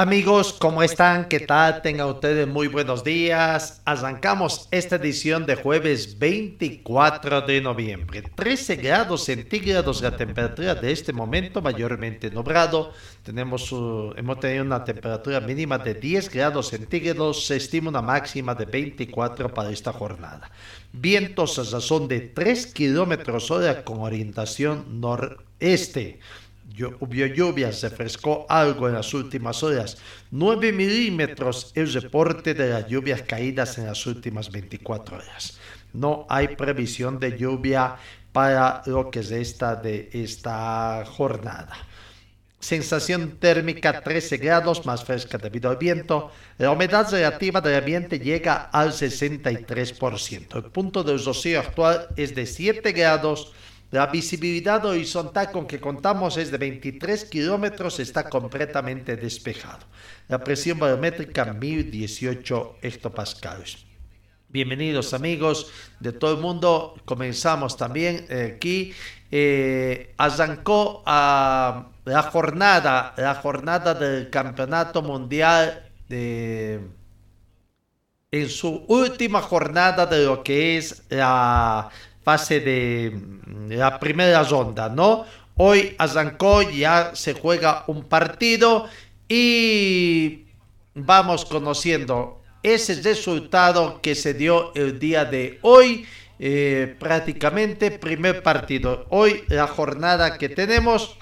Amigos, ¿cómo están? ¿Qué tal? Tengan ustedes muy buenos días. Arrancamos esta edición de jueves 24 de noviembre. 13 grados centígrados la temperatura de este momento, mayormente nublado. Tenemos, uh, hemos tenido una temperatura mínima de 10 grados centígrados. Se estima una máxima de 24 para esta jornada. Vientos a razón de 3 kilómetros hora con orientación noreste. Hubo lluvia, se frescó algo en las últimas horas. 9 milímetros el reporte de las lluvias caídas en las últimas 24 horas. No hay previsión de lluvia para lo que es esta de esta jornada. Sensación térmica 13 grados más fresca debido al viento. La humedad relativa del ambiente llega al 63%. El punto de rocío actual es de 7 grados. La visibilidad horizontal con que contamos es de 23 kilómetros, está completamente despejado. La presión barométrica 1018 hectopascales. Bienvenidos amigos de todo el mundo. Comenzamos también eh, aquí. Eh, arrancó ah, la jornada, la jornada del Campeonato Mundial de, en su última jornada de lo que es la fase de la primera ronda, ¿no? Hoy arrancó, ya se juega un partido y vamos conociendo ese resultado que se dio el día de hoy. eh, prácticamente primer partido. Hoy la jornada que tenemos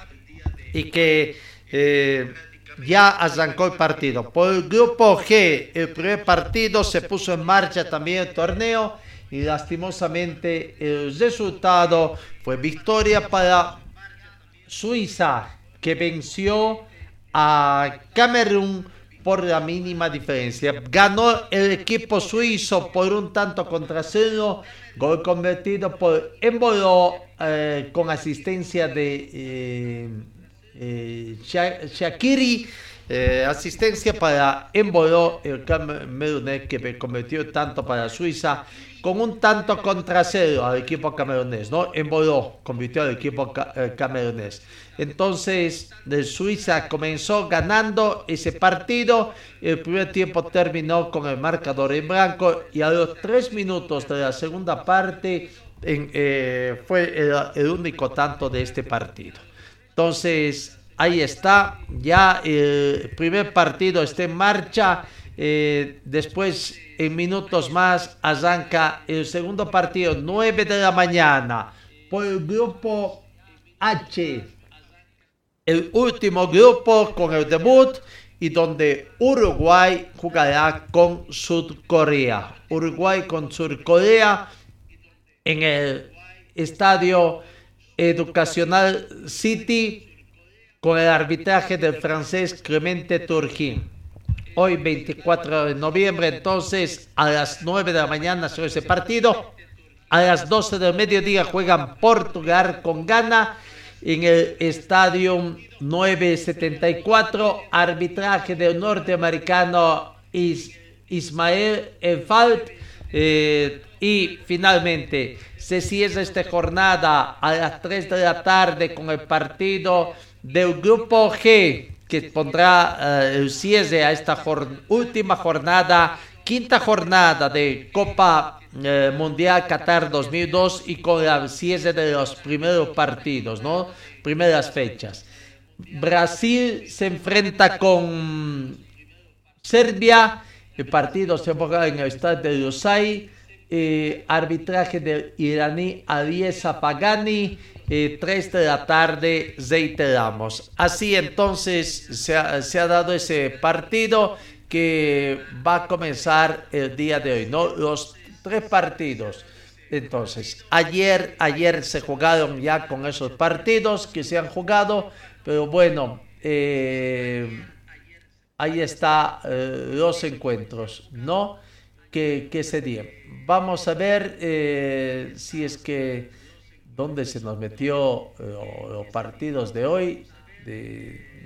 y que eh, ya arrancó el partido. Por el grupo G, el primer partido se puso en marcha también el torneo y lastimosamente el resultado fue victoria para Suiza que venció a Camerún por la mínima diferencia. Ganó el equipo suizo por un tanto contra cero, gol convertido por Embolo eh, con asistencia de eh, eh, Sha- Shakiri. eh, asistencia para Embolo, el camerunés que convirtió tanto para Suiza con un tanto contra cero al equipo camerunés, ¿no? Embolo convirtió al equipo eh, camerunés. Entonces, de Suiza comenzó ganando ese partido. El primer tiempo terminó con el marcador en blanco y a los tres minutos de la segunda parte eh, fue el, el único tanto de este partido. Entonces, ahí está, ya el primer partido está en marcha. Eh, después, en minutos más, arranca el segundo partido, 9 de la mañana, por el grupo H. El último grupo con el debut y donde Uruguay jugará con Surcorea. Uruguay con Surcorea en el estadio Educacional City con el arbitraje del francés Clemente Turquín. Hoy 24 de noviembre, entonces a las 9 de la mañana será ese partido. A las 12 del mediodía juegan Portugal con Ghana en el estadio 974. Arbitraje del norteamericano Is- Ismael Enfalt. Eh, y finalmente se cierra esta jornada a las 3 de la tarde con el partido del grupo G que pondrá eh, cierre a esta última jornada, quinta jornada de Copa eh, Mundial Qatar 2002 y con el cierre de los primeros partidos, ¿no? Primeras fechas. Brasil se enfrenta con Serbia El partido se juega en el estadio de Lusay. Eh, arbitraje del iraní Aliesa Pagani, eh, 3 de la tarde, reiteramos. Así entonces se ha, se ha, dado ese partido que va a comenzar el día de hoy, ¿no? Los tres partidos. Entonces, ayer, ayer se jugaron ya con esos partidos que se han jugado, pero bueno, eh, ahí está eh, los encuentros, ¿no? Que, que serían. Vamos a ver eh, si es que dónde se nos metió eh, los partidos de hoy.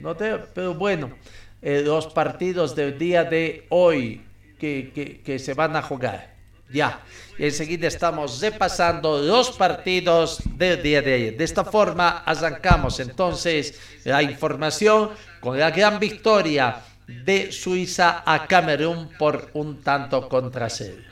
No te, pero bueno, eh, los partidos del día de hoy que, que, que se van a jugar. Ya, y enseguida estamos repasando los partidos del día de ayer. De esta forma arrancamos entonces la información con la gran victoria de Suiza a Camerún por un tanto contra cero.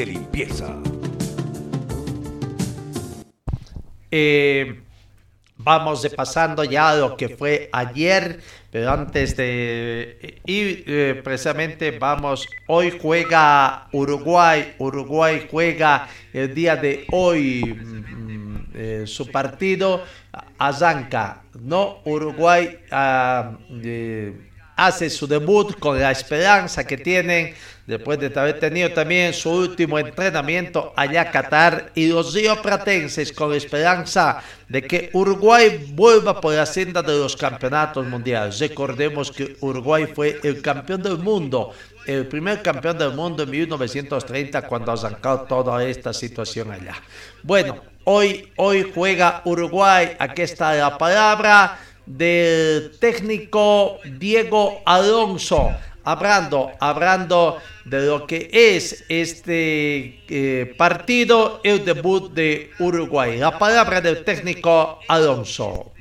de limpieza! Eh, vamos repasando ya lo que fue ayer, pero antes de ir eh, precisamente vamos, hoy juega Uruguay, Uruguay juega el día de hoy mm, eh, su partido, arranca, ¿no? Uruguay ah, hace su debut con la esperanza que tienen después de haber tenido también su último entrenamiento allá a Qatar y los rioplatenses con esperanza de que Uruguay vuelva por la senda de los campeonatos mundiales. Recordemos que Uruguay fue el campeón del mundo, el primer campeón del mundo en 1930 cuando arrancó toda esta situación allá. Bueno, hoy, hoy juega Uruguay, aquí está la palabra del técnico Diego Alonso hablando, hablando de lo que es este eh, partido, el debut de Uruguay. La palabra del técnico Alonso.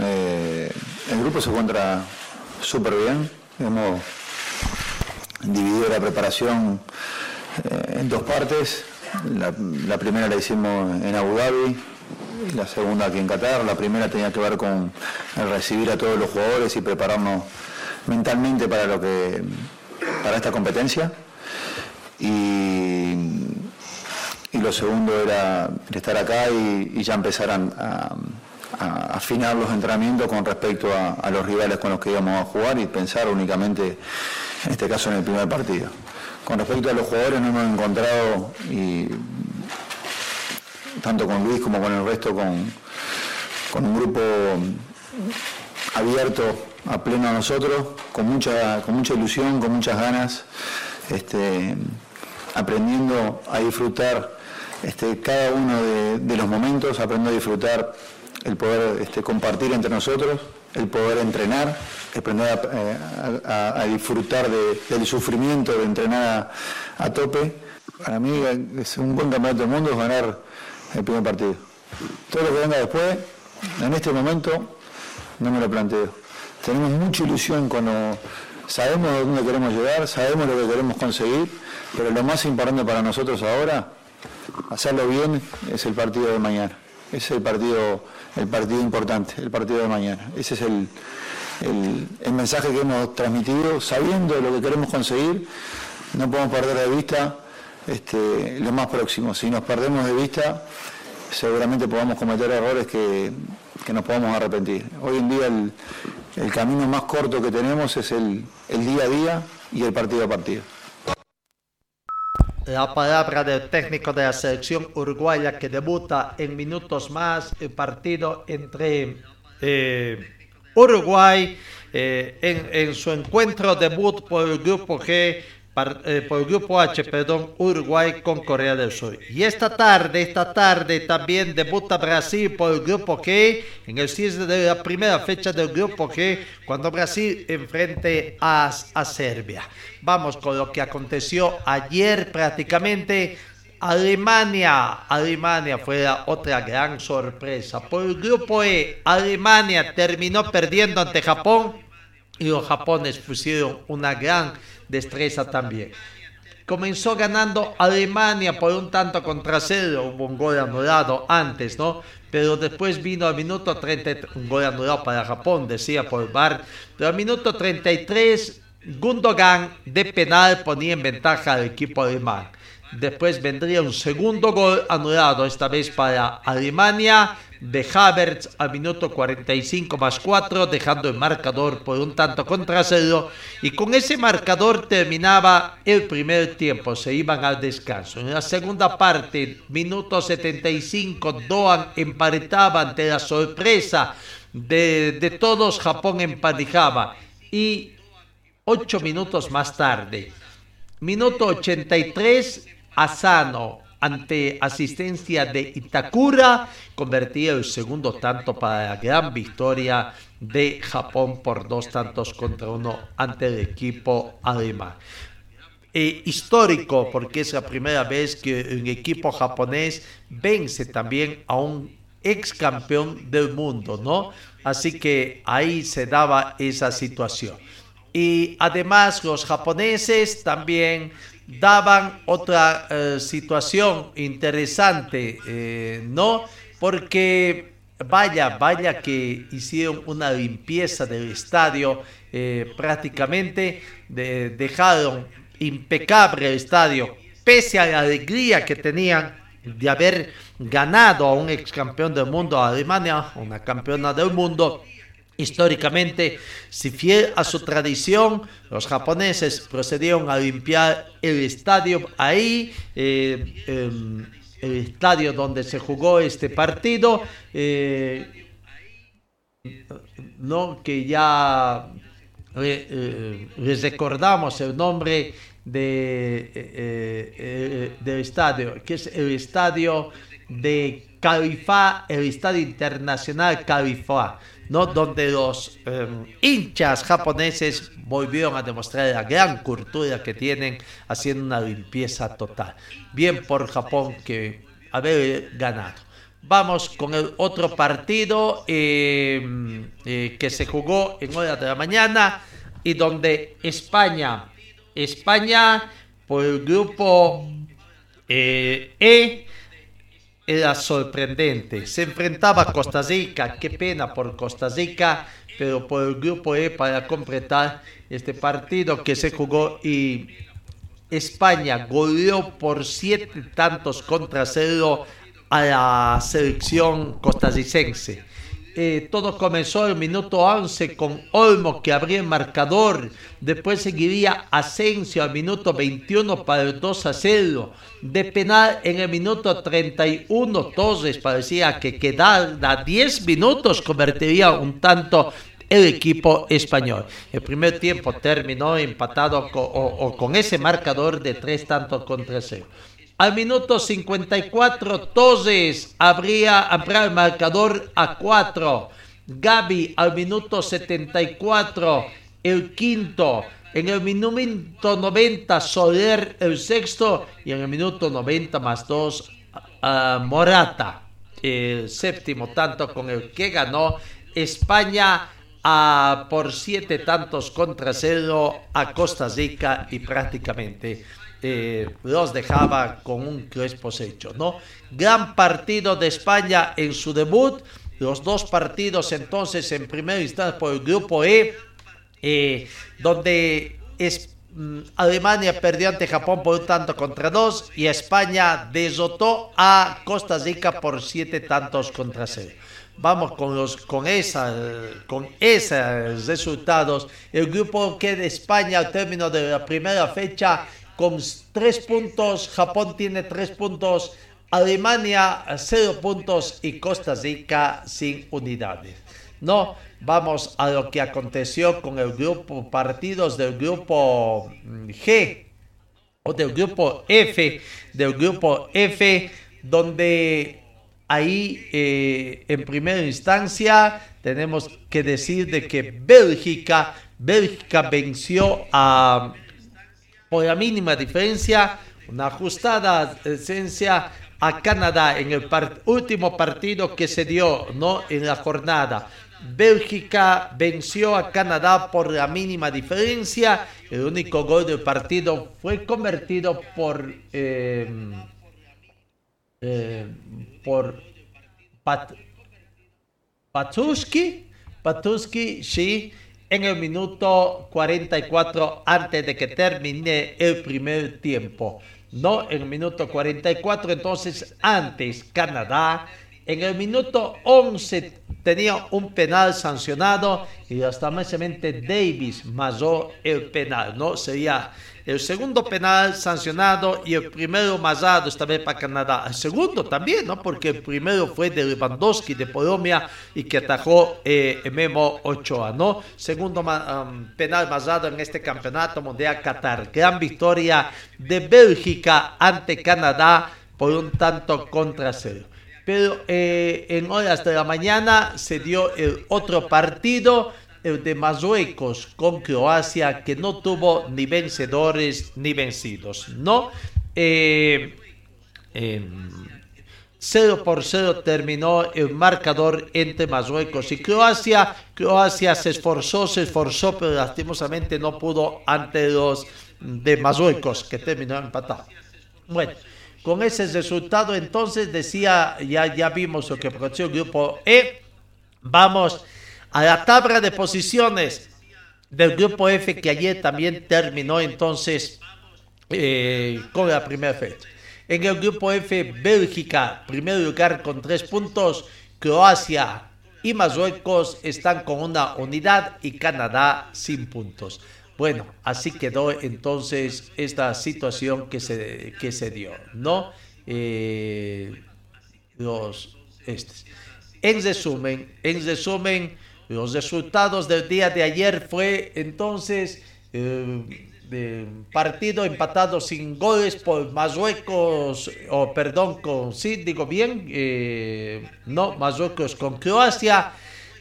Eh, el grupo se encuentra súper bien. Hemos dividido la preparación eh, en dos partes. La, la, primera la hicimos en Abu Dhabi, la segunda aquí en Qatar. La primera tenía que ver con recibir a todos los jugadores y prepararnos mentalmente para lo que para esta competencia y, y lo segundo era estar acá y, ya empezar a, a, a, afinar los entrenamientos con respecto a, los rivales con los que íbamos a jugar y pensar únicamente en este caso en el primer partido. Con respecto a los jugadores no hemos encontrado y tanto con Luis como con el resto con, con un grupo abierto a pleno a nosotros, con mucha, con mucha ilusión, con muchas ganas, este, aprendiendo a disfrutar este, cada uno de, de, los momentos, aprendiendo a disfrutar el poder este, compartir entre nosotros, el poder entrenar, aprender a, a, a disfrutar de, del sufrimiento de entrenar a, tope. Para mí es un buen campeonato del mundo es ganar el primer partido. Todo lo que venga después, en este momento, no me lo planteo tenemos mucha ilusión cuando sabemos dónde queremos llegar, sabemos lo que queremos conseguir, pero lo más importante para nosotros ahora, hacerlo bien, es el partido de mañana. Es el partido, el partido importante, el partido de mañana. Ese es el, el mensaje que hemos transmitido, sabiendo lo que queremos conseguir, no podemos perder de vista este, lo más próximo. Si nos perdemos de vista, seguramente podamos cometer errores que, que nos podamos arrepentir. Hoy en día el, el camino más corto que tenemos es el, el, día a día y el partido a partido. La palabra del técnico de la selección uruguaya que debuta en minutos más el partido entre eh, Uruguay eh, en, en, su encuentro debut por el grupo G eh, por el grupo H, perdón, Uruguay con Corea del Sur. Y esta tarde, esta tarde también debuta Brasil por el grupo G en el cierre de la primera fecha del grupo G cuando Brasil enfrente a, a Serbia. Vamos con lo que aconteció ayer prácticamente. Alemania, Alemania fue otra gran sorpresa. Por el grupo E, Alemania terminó perdiendo ante Japón y los japoneses pusieron una gran destreza también. Comenzó ganando Alemania por un tanto contra cero, hubo un gol anulado antes, ¿no? Pero después vino al minuto 33, un gol anulado para Japón, decía por VAR, pero al minuto 33 Gundogan de penal ponía en ventaja al equipo alemán. Después vendría un segundo gol anulado, esta vez para Alemania, de Havertz al minuto 45 más 4, dejando el marcador por un tanto contra cero. Y con ese marcador terminaba el primer tiempo, se iban al descanso. En la segunda parte, minuto 75, Doan emparetaba ante la sorpresa de, de todos, Japón emparejaba. Y ocho minutos más tarde, minuto 83, Asano, ante asistencia de Itakura, convertía el segundo tanto para la gran victoria de Japón por dos tantos contra uno ante el equipo alemán. Eh, histórico, porque es la primera vez que un equipo japonés vence también a un ex campeón del mundo, ¿no? Así que ahí se daba esa situación. Y además los japoneses también daban otra eh, situación interesante, eh, ¿no? Porque vaya, vaya que hicieron una limpieza del estadio, eh, prácticamente dejaron impecable el estadio, pese a la alegría que tenían de haber ganado a un ex campeón del mundo, a Alemania, una campeona del mundo Históricamente, si fiel a su tradición, los japoneses procedieron a limpiar el estadio ahí, eh, em, el estadio donde se jugó este partido, eh, no que ya eh, les recordamos el nombre de, del estadio, que es el estadio de Califá, el estadio internacional Califá. ¿No? donde los em, hinchas japoneses volvieron a demostrar la gran cultura que tienen haciendo una limpieza total. Bien por Japón que haber ganado. Vamos con el otro partido em, eh, que se jugó en horas de la mañana y donde España, España por el grupo eh, E, era sorprendente. Se enfrentaba a Costa Rica, qué pena por Costa Rica, pero por el grupo E para completar este partido que se jugó y España goleó por siete tantos contra cero a la selección costarricense. Eh, todo comenzó el minuto 11 con Olmo que abría el marcador. Después seguiría Asensio al minuto 21 para el 2 a 0. De penal en el minuto 31 Torres parecía que quedara 10 minutos convertiría un tanto el equipo español. El primer tiempo terminó empatado o, con ese marcador de tres tantos contra cero. Al minuto 54, Torres habría ampliado el marcador a 4. Gaby al minuto 74, el quinto. En el minuto 90, Soler el sexto. Y en el minuto 90 más 2, Morata el séptimo tanto con el que ganó España por siete tantos contra cero a Costa Rica y prácticamente eh, los dejaba con un crespo hecho, ¿no? Gran partido de España en su debut, los dos partidos entonces en primera instancia por el grupo E, eh, donde es, mm, Alemania perdió ante Japón por un tanto contra dos y España desotó a Costa Rica por siete tantos contra cero. Vamos con los con esa con esos resultados. El grupo que de España al término de la primera fecha con tres puntos, Japón tiene tres puntos, Alemania cero puntos y Costa Rica sin unidades. No, vamos a lo que aconteció con el grupo, partidos del grupo mm, G. o del grupo F, del grupo F, donde ahí eh, en primera instancia tenemos que decir de que Bélgica, Bélgica venció a por la mínima diferencia, una ajustada esencia a Canadá en el último partido que se dio ¿no? en la jornada. Bélgica venció a Canadá por la mínima diferencia. El único gol del partido fue convertido por, eh, eh, por Pat, Patuski. Patuski, sí, en el minuto 44 antes de que termine el primer tiempo no en el minuto 44, entonces antes Canadá, en el minuto 11 tenía un penal sancionado y lastimosamente Davis masó el penal, ¿no? Sería el segundo penal sancionado y el primero masado esta vez para Canadá. El segundo también, ¿no? Porque el primero fue de Lewandowski de Polonia y que atajó eh, Memo Ochoa, ¿no? Segundo um, penal masado en este campeonato mundial Qatar. Gran victoria de Bélgica ante Canadá por un tanto contra cero. Pero eh, en horas de la mañana se dio el otro partido el de Marruecos con Croacia, que no tuvo ni vencedores ni vencidos, ¿no? Eh, 0 em, por 0 terminó el marcador entre Marruecos y Croacia. Croacia se esforzó, se esforzó, pero lastimosamente no pudo ante los de Marruecos, que terminó empatado. Bueno, con ese resultado entonces decía, ya, ya vimos lo que produjo el grupo E. Vamos a la tabla de posiciones del grupo F que ayer también terminó entonces eh, con la primera fecha. En el grupo F, Bélgica, primer lugar con tres puntos, Croacia y Marruecos están con una unidad y Canadá sin puntos. Bueno, así quedó entonces esta situación que se, que se dio, ¿no? Eh, los, estos. En resumen, en resumen, los resultados del día de ayer fue entonces eh, de partido empatado sin goles por Marruecos, o perdón, con sí, digo bien, eh, no, Marruecos con Croacia,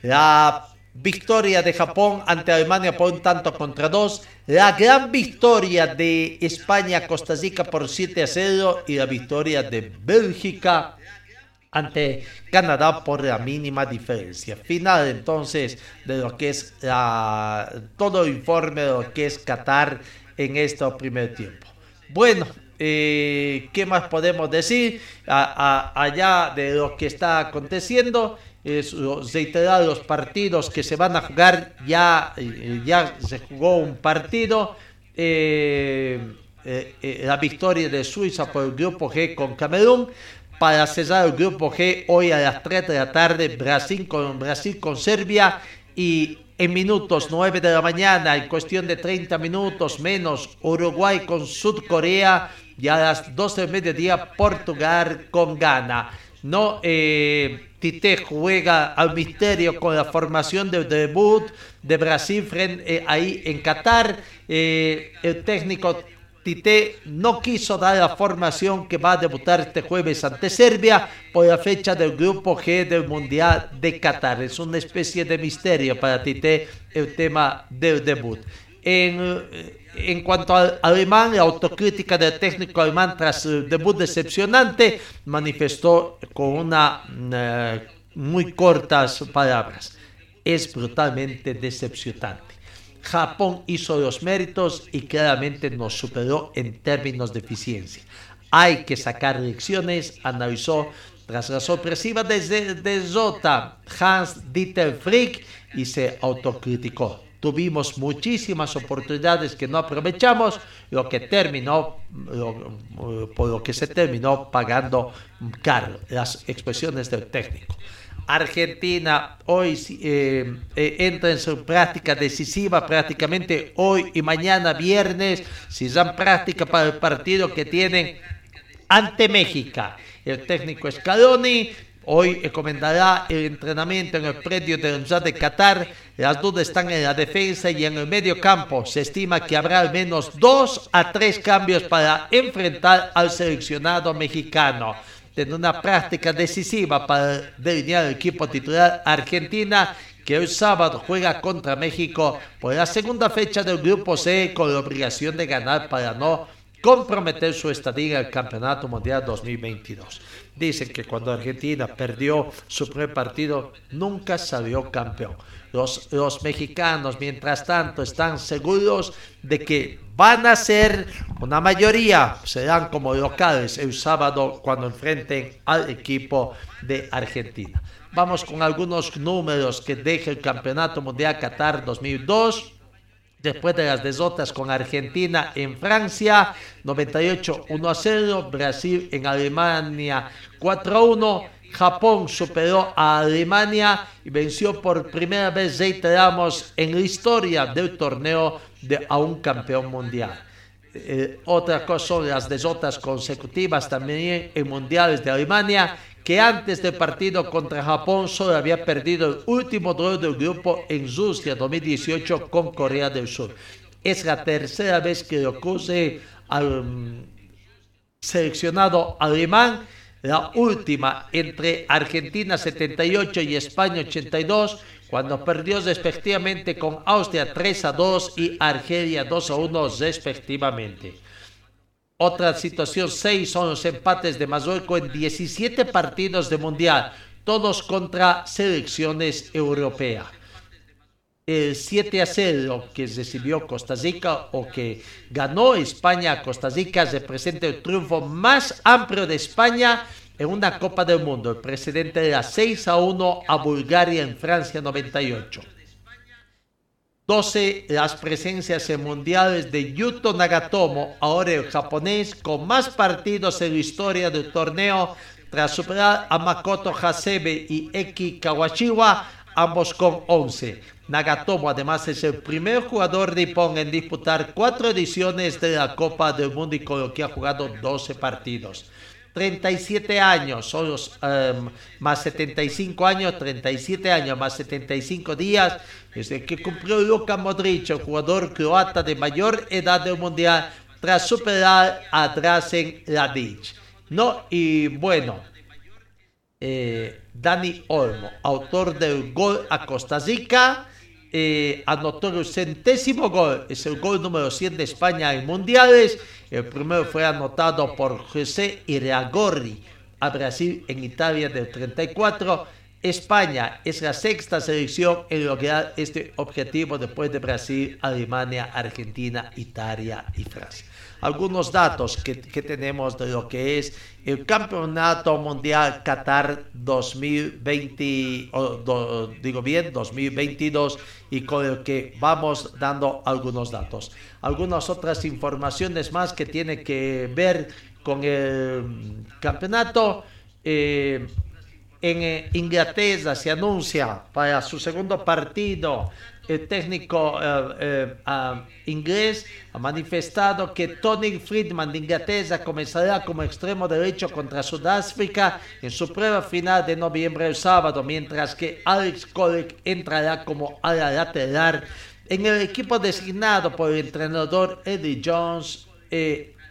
la victoria de Japón ante Alemania por un tanto contra dos, la gran victoria de España Costa Rica por 7 a 0 y la victoria de Bélgica ante Canadá por la mínima diferencia. Final entonces de lo que es todo el informe de lo que es Qatar en este primer tiempo. Bueno, eh, ¿qué más podemos decir allá de lo que está aconteciendo? Es reiterar los partidos que se van a jugar. Ya, eh, ya se jugó un partido. Eh, la victoria de Suiza por el grupo G con Camerún para cesar el grupo G hoy a las 3 de la tarde, Brasil con, Brasil con Serbia y en minutos 9 de la mañana, en cuestión de 30 minutos menos, Uruguay con Sudcorea y a las 12 del mediodía Portugal con Ghana. No, eh, Tite juega al misterio con la formación del debut de Brasil frente, eh, ahí en Qatar. Eh, el técnico Tite no quiso dar la formación que va a debutar este jueves ante Serbia por la fecha del grupo G del Mundial de Qatar. Es una especie de misterio para Tite el tema del debut. En, en cuanto al alemán, la autocrítica del técnico alemán tras el debut decepcionante manifestó con una eh, muy cortas palabras. Es brutalmente decepcionante. Japón hizo los méritos y claramente nos superó en términos de eficiencia. Hay que sacar lecciones, analizó tras la sorpresiva derrota Hans Dieter Frick y se autocriticó. Tuvimos muchísimas oportunidades que no aprovechamos, lo que terminó, por lo que se terminó pagando caro, las expresiones del técnico. Argentina hoy eh, eh, entra en su práctica decisiva prácticamente hoy y mañana viernes, si dan práctica para el partido que tienen ante México. El técnico Scaloni hoy encomendará el entrenamiento en el predio de Universidad de Qatar. Las dudas están en la defensa y en el medio campo. Se estima que habrá al menos dos a tres cambios para enfrentar al seleccionado mexicano. En una práctica decisiva para delinear el equipo titular Argentina que hoy sábado juega contra México por la segunda fecha del Grupo C con la obligación de ganar para no comprometer su estadía el Campeonato Mundial 2022. Dicen que cuando Argentina perdió su primer partido, nunca salió campeón. Los, mexicanos, mientras tanto, están seguros de que van a ser una mayoría, serán como locales el sábado cuando enfrenten al equipo de Argentina. Vamos con algunos números que deja el Campeonato Mundial Qatar 2002 después de las desotas con Argentina en Francia, 98 1 a 0, Brasil en Alemania 4 a 1, Japón superó a Alemania y venció por primera vez, reiteramos, en la historia del torneo de, a un campeón mundial. Eh, otra cosa son las desotas consecutivas también en mundiales de Alemania que antes del partido contra Japón solo había perdido el último duelo del grupo en Rusia 2018 con Corea del Sur. Es la tercera vez que ocurre al mm, seleccionado alemán, la última entre Argentina 78 y España 82, cuando perdió respectivamente con Austria 3 a 2 y Argelia 2 a 1 respectivamente. Otra situación 6 son los empates de Marruecos en 17 partidos de Mundial, todos contra selecciones europeas. El 7 a 0 que recibió Costa Rica o que ganó España a Costa Rica representa el triunfo más amplio de España en una Copa del Mundo. El precedente era 6 a 1 a Bulgaria en Francia 98. 12 las presencias en mundiales de Yuto Nagatomo, ahora el japonés con más partidos en la historia del torneo, tras superar a Makoto Hasebe y Eki Kawashiwa, ambos con 11. Nagatomo además es el primer jugador de Nippon en disputar cuatro ediciones de la Copa del Mundo y con lo que ha jugado 12 partidos. 37 años, son em, más 75 años, 37 años más 75 días, desde que cumplió Luka Modric, el jugador croata de mayor edad del mundial, tras superar a Drazen Radic. No, y bueno, eh, Dani Olmo, autor del gol a Costa Rica, eh, anotó el centésimo gol, es el gol número 100 de España en mundiales. El primero fue anotado por José Iriagorri a Brasil en Italia del 34. España es la sexta selección en lograr este objetivo después de Brasil, Alemania, Argentina, Italia y Francia algunos datos que, tenemos de lo que es el Campeonato Mundial Qatar 2020, digo bien, 2022, y con el que vamos dando algunos datos. Algunas otras informaciones más que tiene que ver con el campeonato. Eh, en eh, Inglaterra se anuncia para su segundo partido el técnico eh, eh, ah, inglés ha manifestado que Tony Friedman de Inglaterra comenzará como extremo derecho contra Sudáfrica en su prueba final de noviembre el sábado, mientras que Alex Kolek entrará como ala lateral en el equipo designado por el entrenador Eddie Jones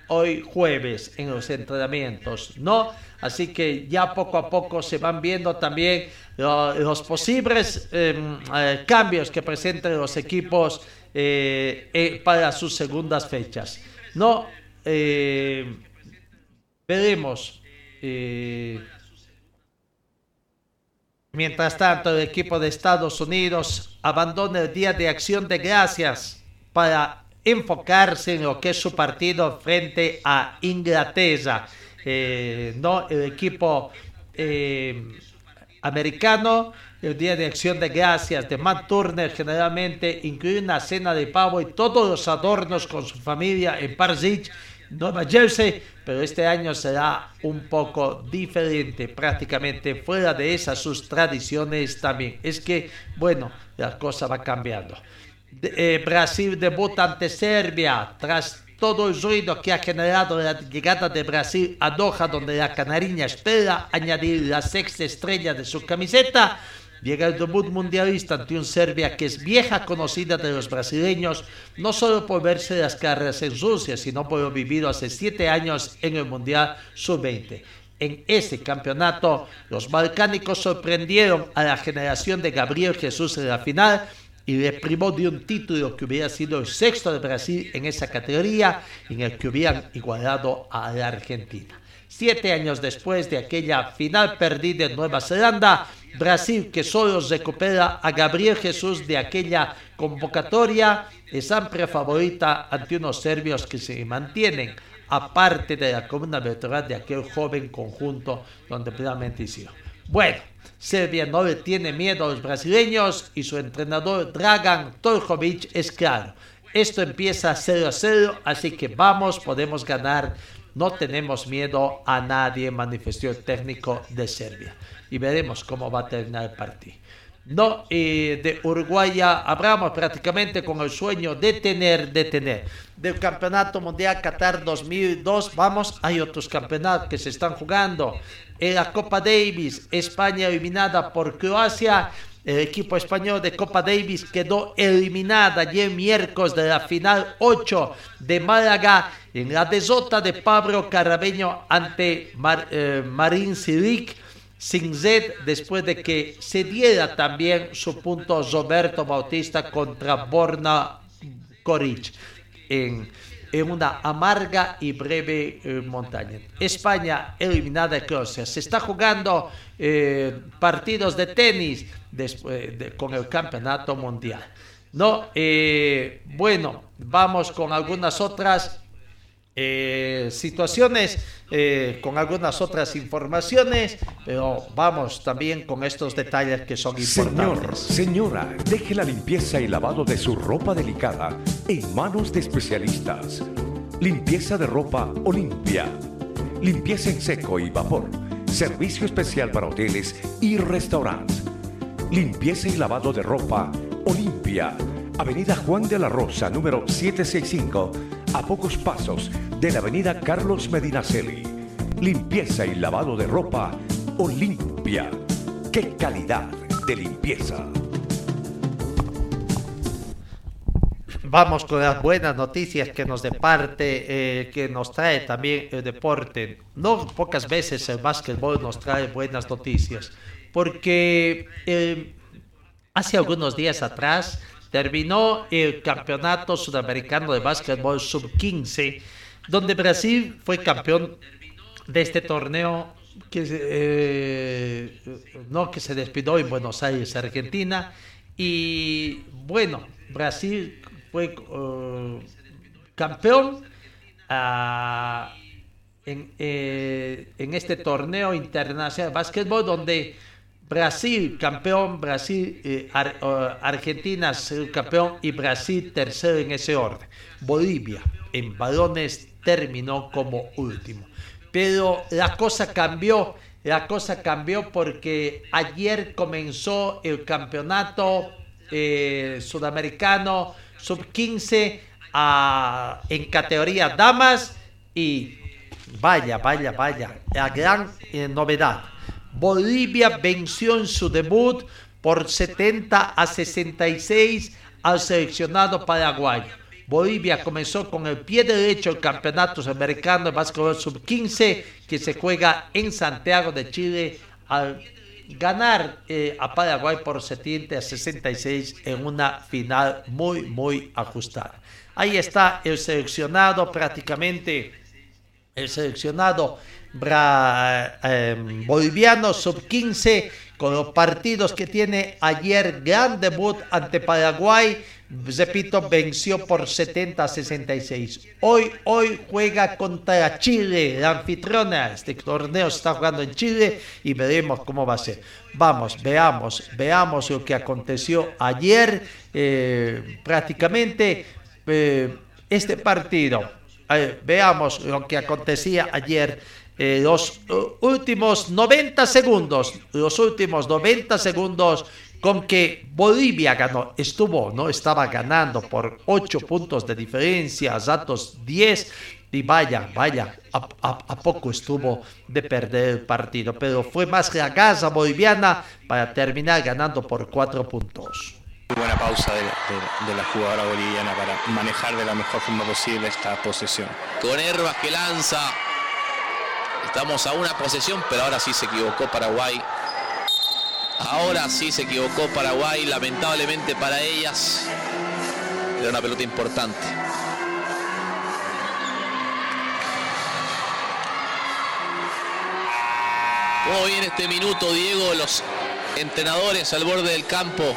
hoy jueves en los entrenamientos, ¿no? Así que ya poco a poco se van viendo también los posibles em, eh, cambios que presentan los equipos eh, eh, para sus segundas fechas. No veremos. mientras tanto, el equipo de Estados Unidos abandona el Día de Acción de Gracias para enfocarse en lo que es su partido frente a Inglaterra. No, el equipo americano. El Día de Acción de Gracias de Matt Turner generalmente incluye una cena de pavo y todos los adornos con su familia en Ridge, Nueva Jersey, pero este año será un poco diferente, prácticamente fuera de esas sus tradiciones también. Es que, bueno, la cosa va cambiando. Eh, Brasil debuta ante Serbia tras todo el ruido que ha generado la llegada de Brasil a Doha, donde la canariña espera añadir la sexta estrella de su camiseta. llega el debut mundialista ante un Serbia que es vieja conocida de los brasileños, no solo por verse las carreras en Rusia, sino por lo vivido hace siete años en el Mundial Sub-20. En ese campeonato, los balcánicos sorprendieron a la generación de Gabriel Jesús en la final y le privó de un título que hubiera sido el sexto de Brasil en esa categoría, en el que hubieran igualado a la Argentina. Siete años después de aquella final perdida en Nueva Zelanda, Brasil, que solo recupera a Gabriel Jesús de aquella convocatoria, es amplia favorita ante unos serbios que se mantienen aparte de la columna vertebral de aquel joven conjunto donde plenamente hicieron. Bueno, Serbia no le tiene miedo a los brasileños y su entrenador Dragan Torjovic es claro. Esto empieza 0 a 0, así que vamos, podemos ganar. No tenemos miedo a nadie, manifestó el técnico de Serbia. Y veremos cómo va a terminar el partido. No, de Uruguay ya hablamos prácticamente con el sueño de tener, de tener. Del Campeonato Mundial Qatar 2002, vamos, hay otros campeonatos que se están jugando. En la Copa Davis, España eliminada por Croacia. El equipo español de Copa Davis quedó eliminada ayer miércoles de la final 8 de Málaga en la desota de Pablo Carabeño ante eh, Marín Silic sin Z después de que se diera también su punto Roberto Bautista contra Borna Koric en, en una amarga y breve eh, montaña. España eliminada de Croacia. Se está jugando eh, partidos de tenis después con el campeonato mundial. No, eh, bueno, vamos con algunas otras eh, situaciones eh, con algunas otras informaciones, pero vamos también con estos detalles que son importantes. Señor, señora, deje la limpieza y lavado de su ropa delicada en manos de especialistas. Limpieza de ropa Olimpia. Limpieza en seco y vapor. Servicio especial para hoteles y restaurantes. Limpieza y lavado de ropa Olimpia. Avenida Juan de la Rosa, número 765 a pocos pasos de la avenida Carlos Medinaceli. Limpieza y lavado de ropa Olimpia. ¡Qué calidad de limpieza! Vamos con las buenas noticias que nos departe, eh, que nos trae también el deporte. No pocas veces el básquetbol nos trae buenas noticias, porque eh, hace algunos días atrás terminó el Campeonato Sudamericano de Básquetbol Sub-15, donde Brasil fue campeón de este torneo que, eh, no, que se despidió en Buenos Aires, Argentina. Y bueno, Brasil fue uh, campeón uh, en, eh, en este torneo internacional de básquetbol donde Brasil campeón, Brasil, eh, Argentina campeón y Brasil tercero en ese orden. Bolivia en balones terminó como último. Pero la cosa cambió, la cosa cambió porque ayer comenzó el campeonato eh, sudamericano sub-15 en categoría damas y vaya, vaya, vaya, la gran eh, novedad Bolivia venció en su debut por 70 a 66 al seleccionado paraguayo. Bolivia comenzó con el pie derecho el campeonato sudamericano de básquetbol sub-15 que se juega en Santiago de Chile al ganar eh, a Paraguay por 70 a 66 en una final muy, muy ajustada. Ahí está el seleccionado prácticamente, el seleccionado Em, boliviano sub-15 con los partidos que tiene ayer gran debut ante Paraguay. Repito venció por 70 a 66 hoy hoy juega contra Chile la anfitriona este torneo. Está jugando en Chile y veremos cómo va a ser. Vamos veamos veamos lo que aconteció ayer eh, prácticamente eh, este partido. Eh, veamos lo que acontecía ayer eh, los uh, últimos 90 segundos, los últimos 90 segundos con que Bolivia ganó, estuvo, ¿no? Estaba ganando por 8 puntos de diferencia, Zatos 10, Y vaya, vaya, a, poco estuvo de perder el partido, pero fue más la casa boliviana para terminar ganando por cuatro puntos. Buena pausa de, la jugadora boliviana para manejar de la mejor forma posible esta posesión. Con Herbas que lanza. Estamos a una posesión, pero ahora sí se equivocó Paraguay. Ahora sí se equivocó Paraguay, lamentablemente para ellas. Era una pelota importante. ¿Cómo viene este minuto, Diego? Los entrenadores al borde del campo.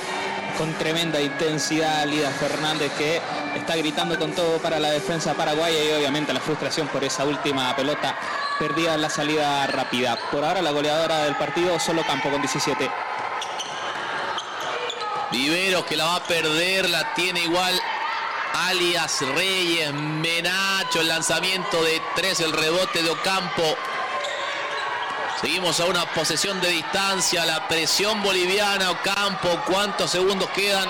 Con tremenda intensidad, Lida Fernández que está gritando con todo para la defensa paraguaya y obviamente la frustración por esa última pelota perdida en la salida rápida. Por ahora la goleadora del partido, solo Campo con 17. Viveros que la va a perder, la tiene igual alias Reyes, Menacho, el lanzamiento de tres, el rebote de Ocampo. Seguimos a una posesión de distancia, la presión boliviana, Ocampo, ¿cuántos segundos quedan?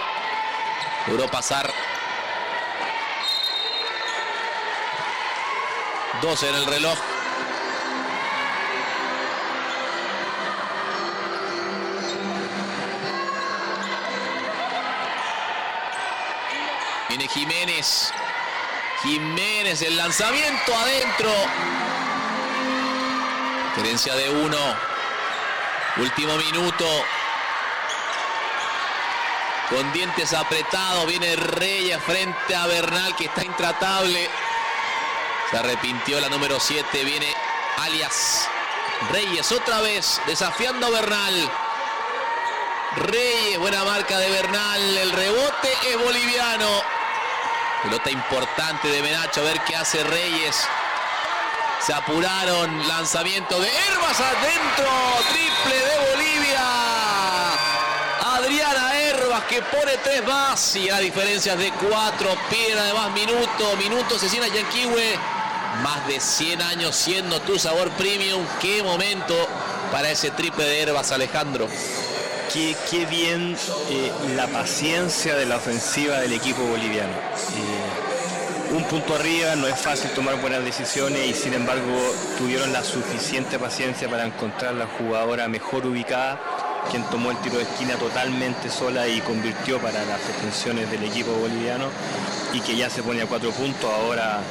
Logró pasar 12 en el reloj. Viene Jiménez. Jiménez, el lanzamiento adentro. Diferencia de uno. Último minuto. Con dientes apretados. Viene Reyes frente a Bernal que está intratable. Se arrepintió la número 7. Viene alias Reyes otra vez desafiando a Bernal. Reyes, buena marca de Bernal. El rebote es boliviano. Pelota importante de Menacho, a ver qué hace Reyes. Se apuraron, lanzamiento de Herbas adentro, triple de Bolivia. Adriana Herbas que pone tres más y a diferencias de cuatro, piden además minuto, minuto Cecina Yanquiwe. Más de 100 años siendo tu sabor premium. Qué momento para ese triple de Herbas, Alejandro qué, bien eh, la paciencia de la ofensiva del equipo boliviano. Eh, un punto arriba, no es fácil tomar buenas decisiones y sin embargo tuvieron la suficiente paciencia para encontrar la jugadora mejor ubicada, quien tomó el tiro de esquina totalmente sola y convirtió para las pretensiones del equipo boliviano y que ya se pone a cuatro puntos, ahora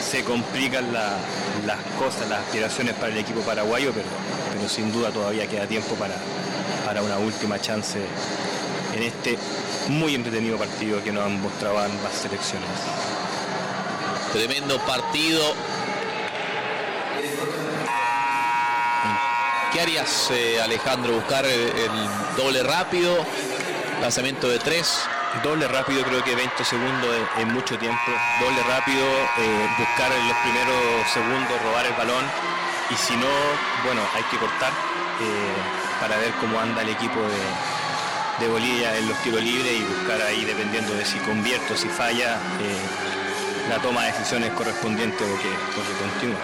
se complican las cosas, las aspiraciones para el equipo paraguayo, pero, pero sin duda todavía queda tiempo para, para una última chance en este muy entretenido partido que nos han mostrado ambas selecciones. Tremendo partido. ¿Qué harías, eh, Alejandro? ¿Buscar el, doble rápido? ¿Lanzamiento de tres? Doble rápido, creo que 20 segundos en, mucho tiempo. Doble rápido, eh, buscar en los primeros segundos, robar el balón. Y si no, bueno, hay que cortar. Eh, para ver cómo anda el equipo de, Bolivia en los tiros libres y buscar ahí, dependiendo de si convierto, si falla, eh, la toma de decisiones correspondiente o que, continúa.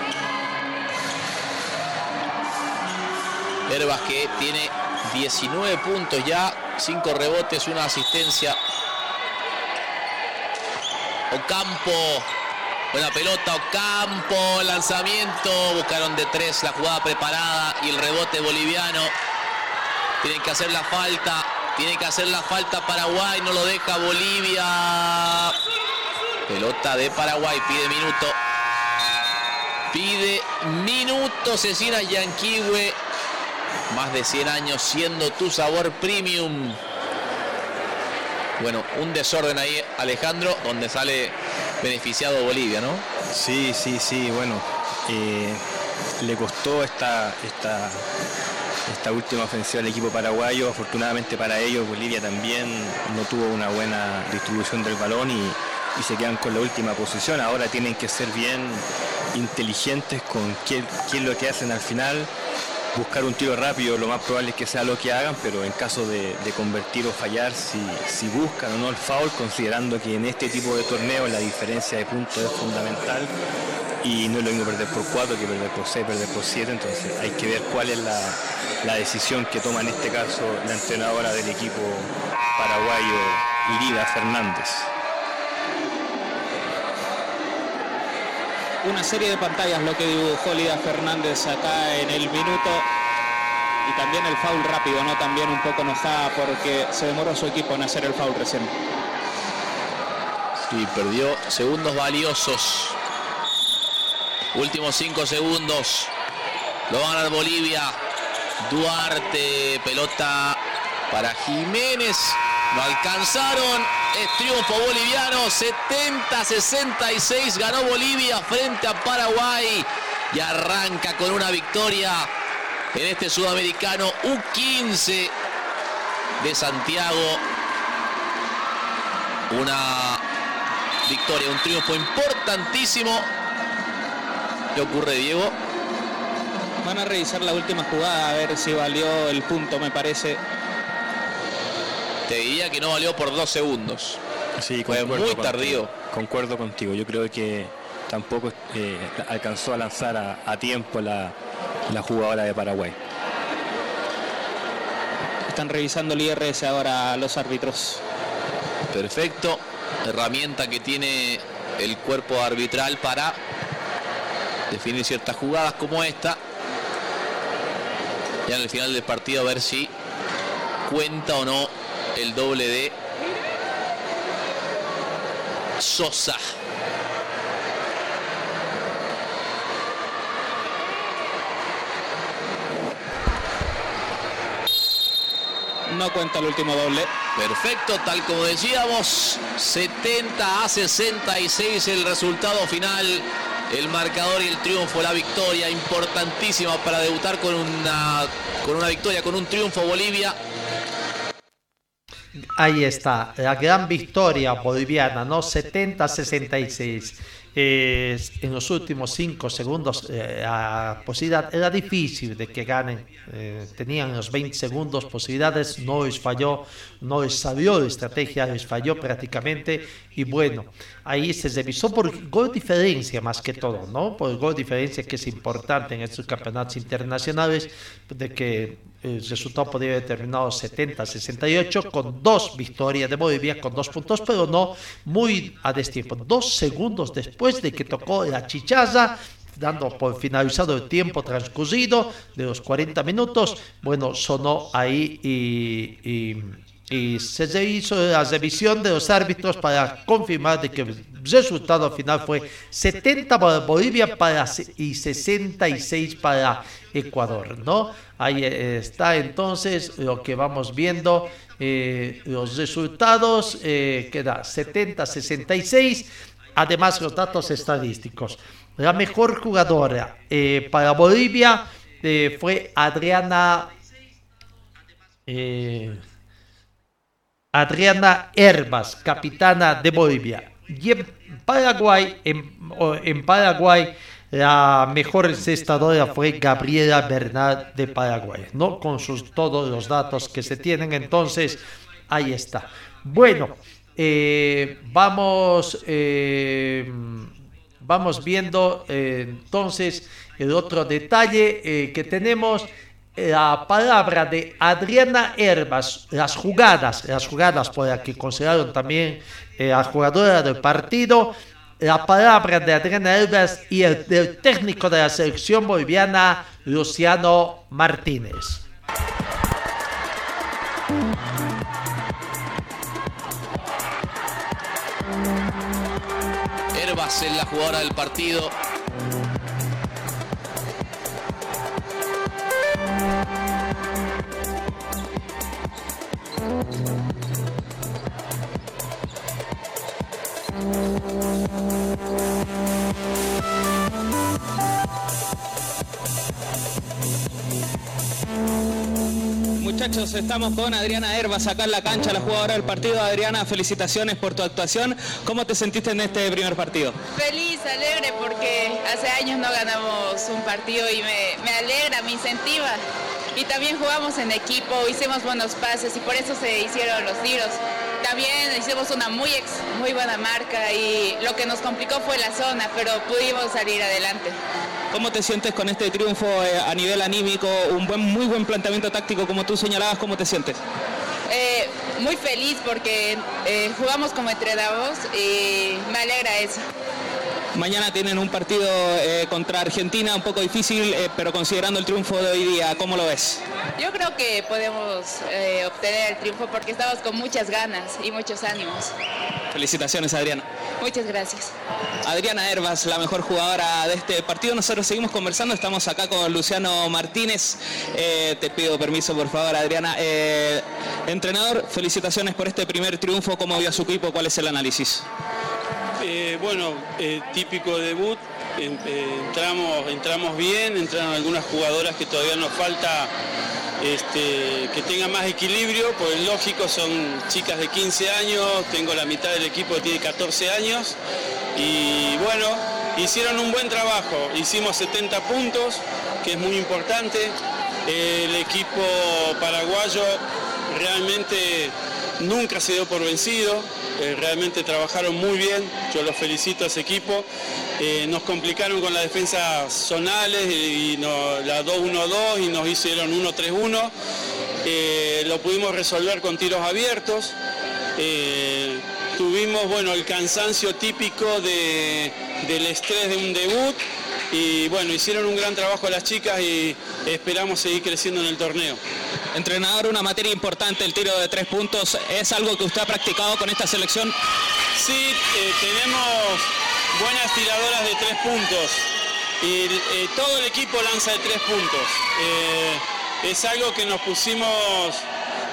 Herbas que tiene 19 puntos ya, 5 rebotes, una asistencia. Ocampo, buena pelota, Ocampo, lanzamiento, buscaron de tres la jugada preparada y el rebote boliviano. Tienen que hacer la falta. Tiene que hacer la falta Paraguay. No lo deja Bolivia. Pelota de Paraguay. Pide minuto. Pide minuto Cecina Yanquiwe. Más de 100 años siendo tu sabor premium. Bueno, un desorden ahí, Alejandro, donde sale beneficiado Bolivia, ¿no? Sí, sí, sí, bueno. Eh, le costó esta, esta esta última ofensiva del equipo paraguayo. Afortunadamente para ellos, Bolivia también no tuvo una buena distribución del balón y, se quedan con la última posición. Ahora tienen que ser bien inteligentes con qué, es lo que hacen al final. Buscar un tiro rápido, lo más probable es que sea lo que hagan, pero en caso de, convertir o fallar, si, si, buscan o no el foul, considerando que en este tipo de torneos la diferencia de puntos es fundamental, y no es lo mismo perder por 4 que perder por 6, perder por 7, entonces hay que ver cuál es la, la decisión que toma en este caso la entrenadora del equipo paraguayo, Lida Fernández. una serie de pantallas lo que dibujó Lida Fernández acá en el minuto y también el foul rápido, ¿no? También un poco enojada porque se demoró su equipo en hacer el foul recién. Sí, perdió segundos valiosos. Últimos cinco segundos. Lo va a ganar Bolivia. Duarte, pelota para Jiménez. No alcanzaron. Es triunfo boliviano. 70-66 ganó Bolivia frente a Paraguay. Y arranca con una victoria en este sudamericano U15 de Santiago. Una victoria, un triunfo importantísimo. ¿Qué ocurre, Diego? Van a revisar la última jugada a ver si valió el punto, me parece. Te diría que no valió por dos segundos. Sí, Fue muy contigo. tardío. Concuerdo contigo. Yo creo que tampoco eh, alcanzó a lanzar a, a tiempo la, la jugadora de Paraguay. Están revisando el IRS ahora los árbitros. Perfecto. Herramienta que tiene el cuerpo arbitral para definir ciertas jugadas como esta. Ya en el final del partido a ver si cuenta o no el doble de Sosa. No cuenta el último doble. Perfecto, tal como decíamos, 70 a 66 el resultado final, el marcador y el triunfo, la victoria importantísima para debutar con una, con una victoria, con un triunfo Bolivia. Ahí está, la gran victoria boliviana, ¿no? 70-66. Eh, en los últimos 5 segundos eh, la posibilidad era difícil de que ganen. Eh, tenían los 20 segundos posibilidades, no les falló, no les salió la estrategia, les falló prácticamente. Y bueno, ahí se revisó por gol diferencia más que todo, ¿no? Por gol diferencia que es importante en estos campeonatos internacionales, de que el resultado podría haber terminado 70-68 con dos victorias de Bolivia, con dos puntos, pero no muy a destiempo. Dos segundos después de que tocó la chichaza, dando por finalizado el tiempo transcurrido de los 40 minutos, bueno, sonó ahí y, y- y se hizo la revisión de los árbitros para confirmar de que el resultado final fue 70 para Bolivia para, y 66 para Ecuador, ¿no? Ahí está entonces lo que vamos viendo, eh, los resultados, eh, queda 70-66, además los datos estadísticos. La mejor jugadora eh, para Bolivia eh, fue Adriana... eh, Adriana Herbas, capitana de Bolivia. Y en Paraguay, en, en Paraguay, la mejor encestadora fue Gabriela Bernal de Paraguay, ¿no? Con sus, todos los datos que se tienen, entonces, ahí está. Bueno, eh, vamos, eh, vamos viendo eh, entonces el otro detalle que tenemos la palabra de Adriana Herbas, las jugadas, las jugadas por las que consideraron también la jugadora del partido, la palabra de Adriana Herbas y el técnico de la selección boliviana, Luciano Martínez. Es la jugadora del partido. Muchachos, estamos con Adriana Herbas acá en la cancha, la jugadora del partido. Adriana, felicitaciones por tu actuación. ¿Cómo te sentiste en este primer partido? Feliz, alegre porque hace años no ganamos un partido y me, me alegra, me incentiva. Y también jugamos en equipo, hicimos buenos pases y por eso se hicieron los tiros. También hicimos una muy, ex- muy buena marca y lo que nos complicó fue la zona, pero pudimos salir adelante. ¿Cómo te sientes con este triunfo eh, a nivel anímico? Un buen, muy buen planteamiento táctico, como tú señalabas. ¿Cómo te sientes? Eh, muy feliz porque eh, jugamos como entrenamos y me alegra eso. Mañana tienen un partido eh, contra Argentina un poco difícil, pero considerando el triunfo de hoy día, ¿cómo lo ves? Yo creo que podemos obtener el triunfo porque estamos con muchas ganas y muchos ánimos. Felicitaciones, Adriana. Muchas gracias. Adriana Herbas, la mejor jugadora de este partido. Nosotros seguimos conversando, estamos acá con Luciano Martínez. Eh, te pido permiso, por favor, Adriana. Eh, entrenador, felicitaciones por este primer triunfo. ¿Cómo vio a su equipo? ¿Cuál es el análisis? Eh, bueno, eh, típico debut, en- entramos, entramos bien, entraron algunas jugadoras que todavía nos falta este, que tengan más equilibrio, pues lógico, son chicas de 15 años, tengo la mitad del equipo que tiene 14 años y bueno, hicieron un buen trabajo, hicimos 70 puntos, que es muy importante, el equipo paraguayo realmente nunca se dio por vencido, eh, realmente trabajaron muy bien, yo los felicito a ese equipo. Eh, nos complicaron con las defensas zonales y, no- la 2-1-2 y nos hicieron 1-3-1. Eh, lo pudimos resolver con tiros abiertos. Tuvimos bueno, el cansancio típico de- del estrés de un debut y bueno, hicieron un gran trabajo las chicas y esperamos seguir creciendo en el torneo. Entrenador, una materia importante, el tiro de tres puntos. ¿Es algo que usted ha practicado con esta selección? Sí, eh, tenemos buenas tiradoras de tres puntos y eh, todo el equipo lanza de tres puntos. Eh, es algo que nos pusimos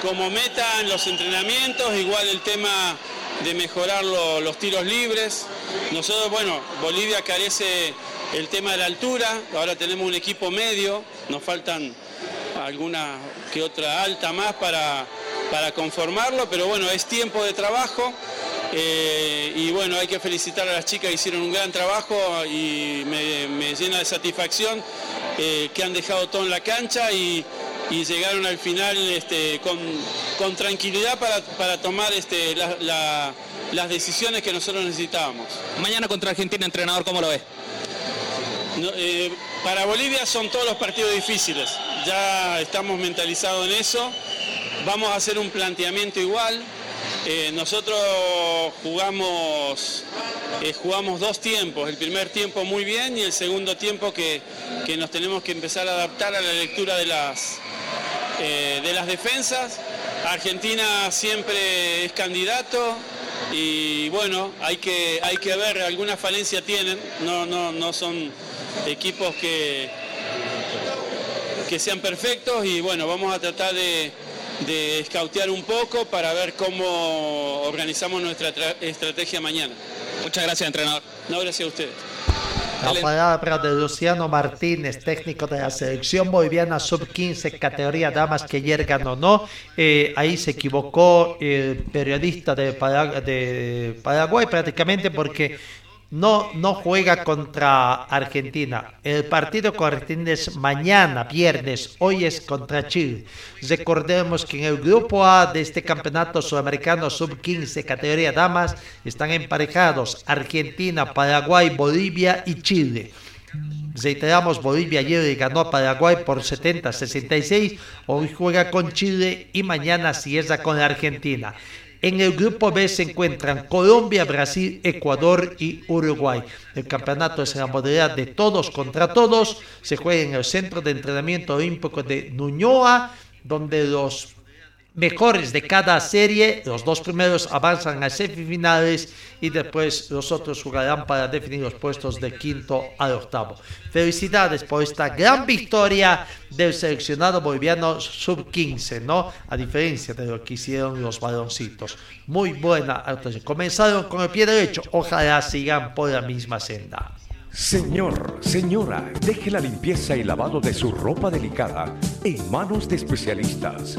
como meta en los entrenamientos, igual el tema de mejorar lo- los tiros libres. Nosotros, bueno, Bolivia carece el tema de la altura, ahora tenemos un equipo medio, nos faltan alguna que otra alta más para, para conformarlo, pero bueno, es tiempo de trabajo eh, y bueno, hay que felicitar a las chicas que hicieron un gran trabajo y me, me llena de satisfacción eh, que han dejado todo en la cancha y, y llegaron al final este, con, con tranquilidad para, para tomar este, la- la- las decisiones que nosotros necesitábamos. Mañana contra Argentina, entrenador, ¿cómo lo ve? No, eh, para Bolivia son todos los partidos difíciles, ya estamos mentalizados en eso, vamos a hacer un planteamiento igual, Eh, nosotros jugamos, eh, jugamos dos tiempos, el primer tiempo muy bien y el segundo tiempo que, que nos tenemos que empezar a adaptar a la lectura de las, eh, de las defensas. Argentina siempre es candidato y bueno, hay que, hay que ver, alguna falencia tienen, no, no, no son equipos que, que sean perfectos y bueno, vamos a tratar de, de escautear un poco para ver cómo organizamos nuestra tra- estrategia mañana. Muchas gracias, entrenador. No, gracias a ustedes. La palabra de Luciano Martínez, técnico de la selección boliviana sub-15, categoría damas que llegan o no. Eh, ahí se equivocó el periodista de, de Paraguay prácticamente porque no, no juega contra Argentina. El partido con Argentina es mañana, viernes. Hoy es contra Chile. Recordemos que en el grupo A de este campeonato sudamericano sub-15 categoría damas están emparejados Argentina, Paraguay, Bolivia y Chile. Reiteramos, Bolivia ayer ganó a Paraguay por 70-66. Hoy juega con Chile y mañana cierra con la Argentina. En el grupo B se encuentran Colombia, Brasil, Ecuador y Uruguay. El campeonato es la modalidad de todos contra todos. Se juega en el Centro de Entrenamiento Olímpico de Nuñoa, donde los mejores de cada serie, los dos primeros avanzan a semifinales y después los otros jugarán para definir los puestos de quinto al octavo. Felicidades por esta gran victoria del seleccionado boliviano sub-15, ¿no? A diferencia de lo que hicieron los baloncitos. Muy buena actuación. Comenzaron con el pie derecho, ojalá sigan por la misma senda. Señor, señora, deje la limpieza y lavado de su ropa delicada en manos de especialistas.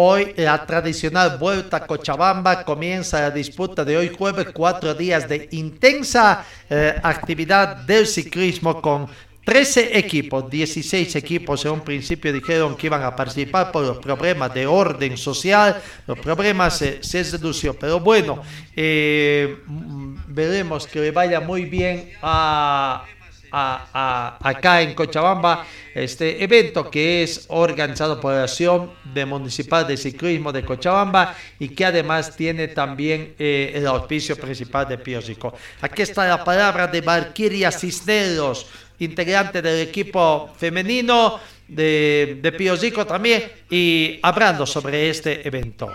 Hoy la tradicional vuelta a Cochabamba comienza la disputa de hoy jueves, cuatro días de intensa eh, actividad del ciclismo con 13 equipos, 16 equipos en un principio dijeron que iban a participar por los problemas de orden social, los problemas se, se redució, pero bueno, eh, mm, veremos que le vaya muy bien a, a- acá en Cochabamba este evento que es organizado por la Asociación de Municipal de Ciclismo de Cochabamba y que además tiene también eh, el auspicio principal de Pío Rico. Aquí está la palabra de Valquiria Cisneros, integrante del equipo femenino de, de Pío Rico también, y hablando sobre este evento.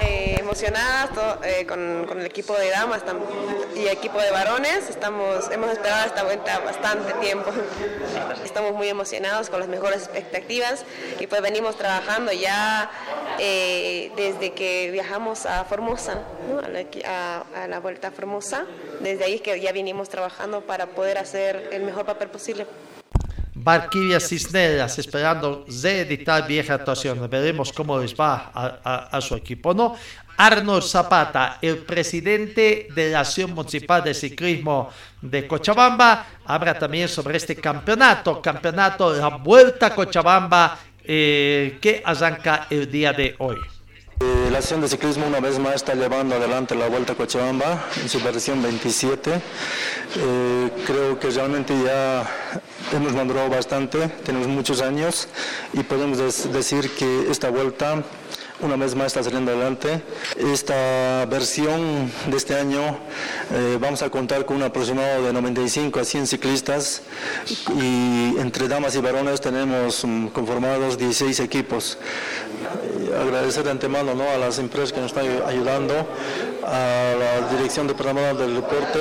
Eh, emocionadas eh, con, con el equipo de damas y equipo de varones. Estamos, hemos esperado esta vuelta bastante tiempo. Estamos muy emocionados con las mejores expectativas y pues venimos trabajando ya eh, desde que viajamos a Formosa, a la vuelta a Formosa. Desde ahí es que ya vinimos trabajando para poder hacer el mejor papel posible. Valkyria Cisneras esperando reeditar vieja actuación. Veremos cómo les va a, su equipo, ¿no? Arnold Zapata, el presidente de la Asociación Municipal de Ciclismo de Cochabamba, habla también sobre este campeonato, campeonato La Vuelta a Cochabamba, eh, que arranca el día de hoy. Eh, La acción de ciclismo una vez más está llevando adelante la Vuelta a Cochabamba en su versión 27. Eh, creo que realmente ya hemos madurado bastante, tenemos muchos años y podemos decir que esta vuelta una vez más está saliendo adelante. Esta versión de este año eh, vamos a contar con un aproximado de 95 a 100 ciclistas y entre damas y varones tenemos mm, conformados 16 equipos. Eh, agradecer de antemano ¿no? a las empresas que nos están ayudando, a la Dirección Departamental del Deporte,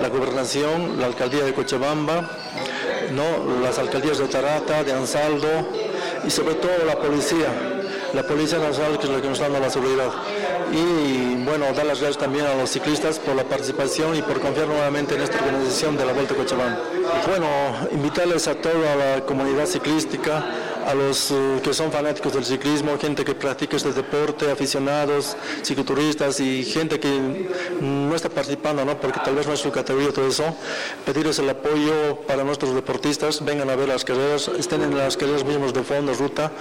la Gobernación, la Alcaldía de Cochabamba, ¿no? las alcaldías de Tarata, de Ansaldo y sobre todo la policía, la Policía Nacional que es la que nos dando la seguridad. Y bueno, dar las gracias también a los ciclistas por la participación y por confiar nuevamente en esta organización de la Vuelta a Cochabamba. Bueno, invitarles a toda la comunidad ciclística, a los eh, que son fanáticos del ciclismo, gente que practica este deporte, aficionados, cicloturistas y gente que no está participando, ¿no? porque tal vez no es su categoría todo eso, pedirles el apoyo para nuestros deportistas, vengan a ver las carreras, estén en las carreras mismos de fondo, ruta,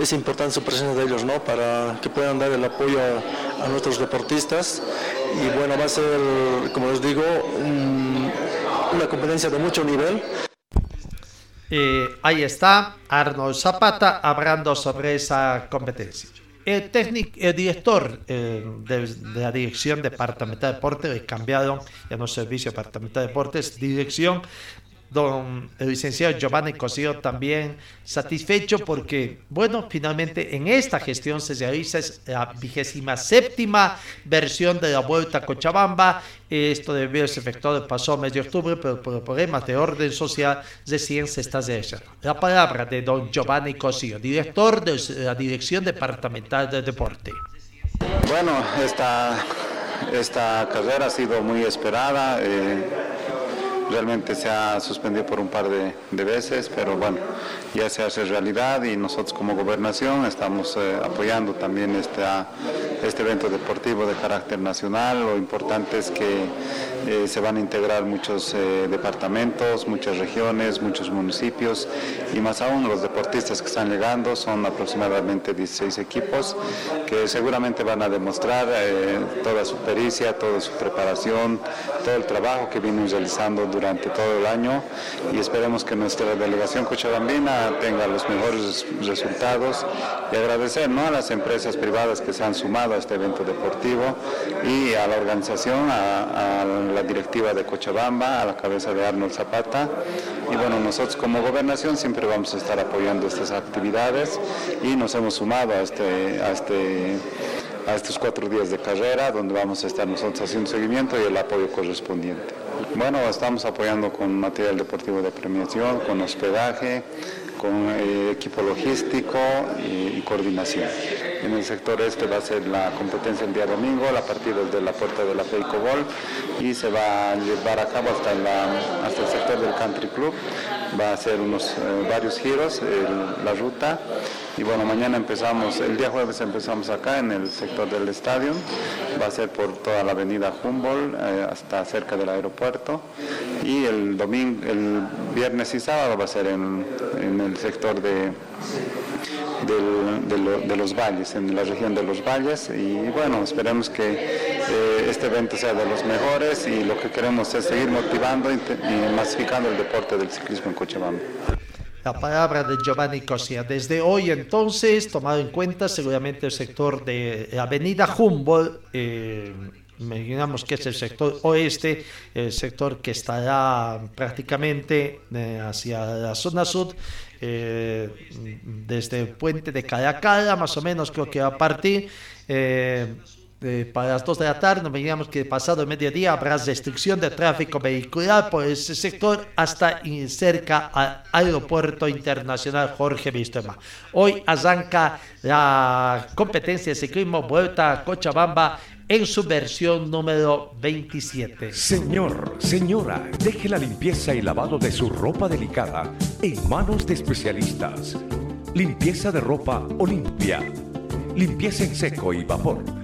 es importante su presencia de ellos, ¿no? para que puedan dar el apoyo a, nuestros deportistas y bueno, va a ser, como les digo, un- una competencia de mucho nivel. Ahí está Arnold Zapata hablando sobre esa competencia. El técnico, el director eh, de, de la Dirección Departamental de Deportes, le cambiaron ya no Servicio Departamental de Deportes, dirección, don el licenciado Giovanni Cosío también satisfecho porque, bueno, finalmente en esta gestión se realiza la vigésima séptima versión de la Vuelta a Cochabamba. Esto debió haberse efectuado el pasado mes de octubre, pero por problemas de orden social recién se está realizando. La palabra de don Giovanni Cosío, director de la Dirección Departamental de Deporte. Bueno, esta, esta carrera ha sido muy esperada. eh, realmente se ha suspendido por un par de, veces, pero bueno, ya se hace realidad y nosotros como gobernación estamos eh, apoyando también esta, este evento deportivo de carácter nacional. Lo importante es que eh, se van a integrar muchos eh, departamentos, muchas regiones, muchos municipios y más aún los deportistas que están llegando son aproximadamente 16 equipos que seguramente van a demostrar toda su pericia, toda su preparación, todo el trabajo que vienen realizando durante todo el año y esperemos que nuestra delegación cochabambina tenga los mejores resultados y agradecer ¿no? a las empresas privadas que se han sumado a este evento deportivo y a la organización, a, a la directiva de Cochabamba, a la cabeza de Arnold Zapata y bueno, nosotros como gobernación siempre vamos a estar apoyando estas actividades y nos hemos sumado a este, a este a estos cuatro días de carrera, donde vamos a estar nosotros haciendo seguimiento y el apoyo correspondiente. Bueno, estamos apoyando con material deportivo de premiación, con hospedaje, con eh, equipo logístico y, coordinación. En el sector este va a ser la competencia el día domingo, la partida es de la puerta de la Peicobol y se va a llevar a cabo hasta, la- hasta el sector del Country Club. Va a ser unos eh, varios giros la ruta y bueno, mañana empezamos, el día jueves empezamos acá en el sector del estadio, va a ser por toda la avenida Humboldt eh, hasta cerca del aeropuerto. Y el domingo, el viernes y sábado va a ser en, en el sector de, del- de, lo- de los valles, en la región de los valles. Y bueno, esperemos que eh, este evento sea de los mejores y lo que queremos es seguir motivando y, y masificando el deporte del ciclismo en Cochabamba. La palabra de Giovanni Cosia. Desde hoy entonces, tomado en cuenta seguramente el sector de Avenida Humboldt, eh, imaginamos que es el sector oeste, el sector que estará prácticamente eh, hacia la zona sur, eh, desde el puente de Caracala, más o menos creo que va a partir. Para las 2 de la tarde, nos veíamos que pasado el mediodía habrá restricción de tráfico vehicular por ese sector hasta cerca al Aeropuerto Internacional Jorge Vístema. Hoy arranca la competencia de ciclismo Vuelta a Cochabamba en su versión número 27. Señor, señora, deje la limpieza y lavado de su ropa delicada en manos de especialistas. Limpieza de ropa Olimpia. Limpieza en seco y vapor.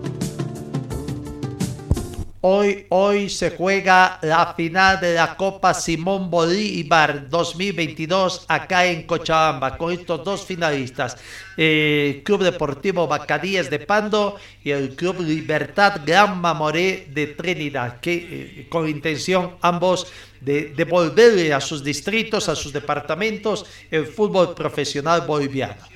Hoy, hoy se juega la final de la Copa Simón Bolívar 2022 acá en Cochabamba con estos dos finalistas, eh, Club Deportivo Bacadíes de Pando y el Club Libertad Gran Mamoré de Trinidad, que eh, con intención ambos de devolverle a sus distritos, a sus departamentos, el fútbol profesional boliviano.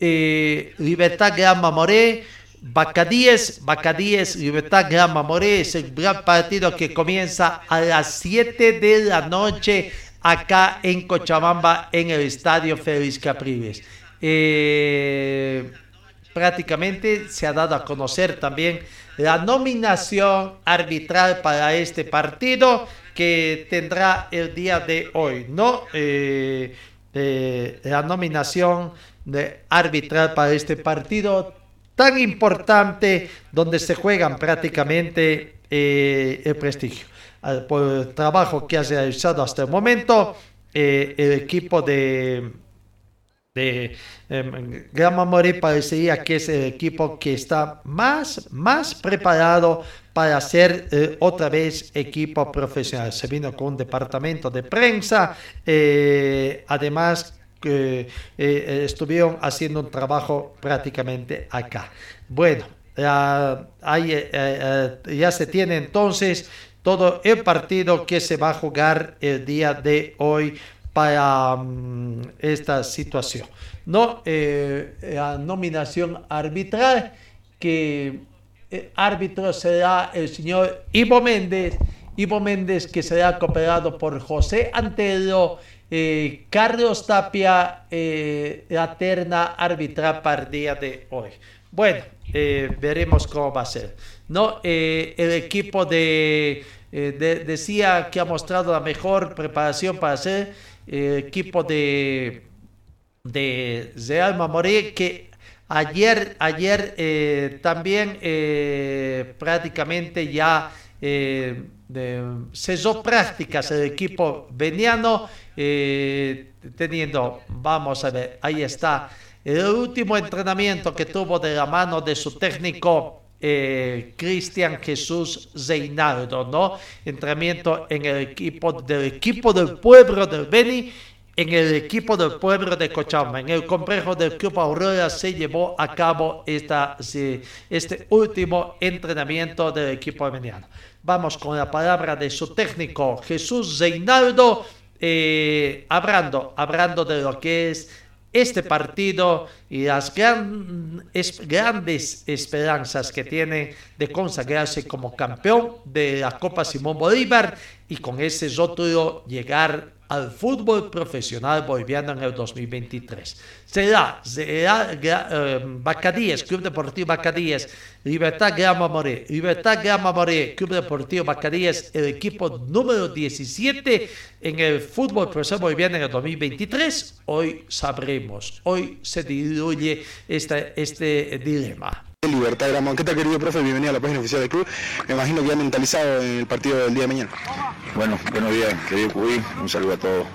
Eh, Libertad Gran Mamoré Bacadíes, Bacadíes, Libertad Gran Mamoré es el gran partido que comienza a las 7 de la noche acá en Cochabamba en el Estadio Félix Capriles. Eh, prácticamente se ha dado a conocer también la nominación arbitral para este partido que tendrá el día de hoy, ¿no? Eh, eh, la nominación de arbitral para este partido tan importante donde se juegan prácticamente eh, el prestigio. Por el trabajo que ha realizado hasta el momento, eh, el equipo de, de eh, Gran Mamoré parecería que es el equipo que está más, más preparado para ser eh, otra vez equipo profesional. Se vino con un departamento de prensa, eh, además que eh, estuvieron haciendo un trabajo prácticamente acá. Bueno, eh, eh, ya se tiene entonces todo el partido que se va a jugar el día de hoy para mm, esta situación. No, eh, la nominación arbitral que el árbitro será el señor Ivo Méndez, Ivo Méndez que será cooperado por José Antelo, eh, Carlos Tapia, eh, la arbitral para el día de hoy. Bueno, eh, veremos cómo va a ser. No, Eh, el equipo de, eh, de- decía que ha mostrado la mejor preparación para ser el equipo de de Real Mamoré que ayer, ayer también prácticamente ya de- cesó prácticas el equipo veniano eh, teniendo, vamos a ver, ahí está el último entrenamiento que tuvo de la mano de su técnico eh, Cristian Jesús Reinaldo, ¿no? Entrenamiento en el equipo del equipo del pueblo del Beni en el equipo del pueblo de Cochabamba, en el complejo del Club Aurora se llevó a cabo esta, este último entrenamiento del equipo veniano. Vamos con la palabra de su técnico Jesús Reinaldo, eh, hablando, hablando de lo que es este partido y las gran- es- grandes esperanzas que tiene de consagrarse como campeón de la Copa Simón Bolívar y con ese rótulo llegar al fútbol profesional boliviano en el 2023. Será, será eh, Bacadíes, Club Deportivo Bacadíes, Libertad Grama Moré, Libertad Grama Moré, Club Deportivo Bacadíes, el equipo número 17 en el fútbol profesional boliviano en el 2023. Hoy sabremos, hoy se diluye este, este dilema. Libertad de Gramado. ¿Qué tal, querido profe? Bienvenido a la página oficial del club. Me imagino que ya mentalizado en el partido del día de mañana. Bueno, buenos días, querido Cubí. Un saludo a todos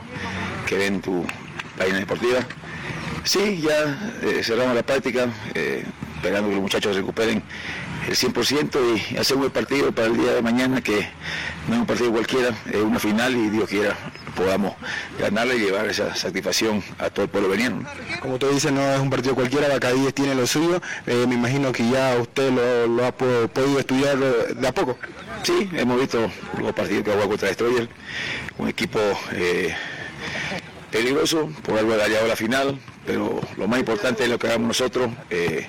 que ven tu página deportiva. Sí, ya eh, cerramos la práctica, eh, esperando que los muchachos recuperen el 100% y hacer un buen partido para el día de mañana, que no es un partido cualquiera, es una final y Dios quiera podamos ganarle y llevar esa satisfacción a todo el pueblo veniano. Como tú dices, no es un partido cualquiera, Bacadíes tiene lo suyo. Eh, me imagino que ya usted lo, ha podido estudiar de a poco. Sí, hemos visto los partidos que ha jugado contra Destroyer, un equipo peligroso, por algo ha llegado a la final, pero lo más importante es lo que hagamos nosotros. Eh,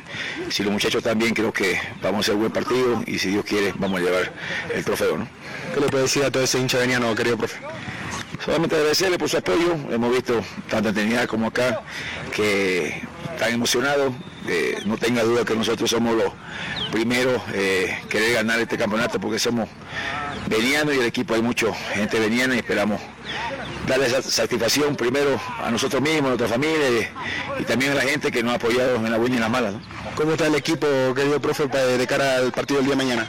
si los muchachos también, creo que vamos a hacer un buen partido y si Dios quiere, vamos a llevar el trofeo. ¿no? ¿Qué le puede decir a todo ese hincha veniano, querido profe? Solamente agradecerle por su apoyo. Hemos visto tanto en Trinidad como acá que están emocionados. Eh, no tenga duda que nosotros somos los primeros eh, querer ganar este campeonato porque somos venianos y el equipo hay mucha gente veniana y esperamos darle esa satisfacción primero a nosotros mismos, a nuestra familia y, también a la gente que nos ha apoyado en la buena y en la mala. ¿Cómo está el equipo, querido profe, de cara al partido del día de mañana?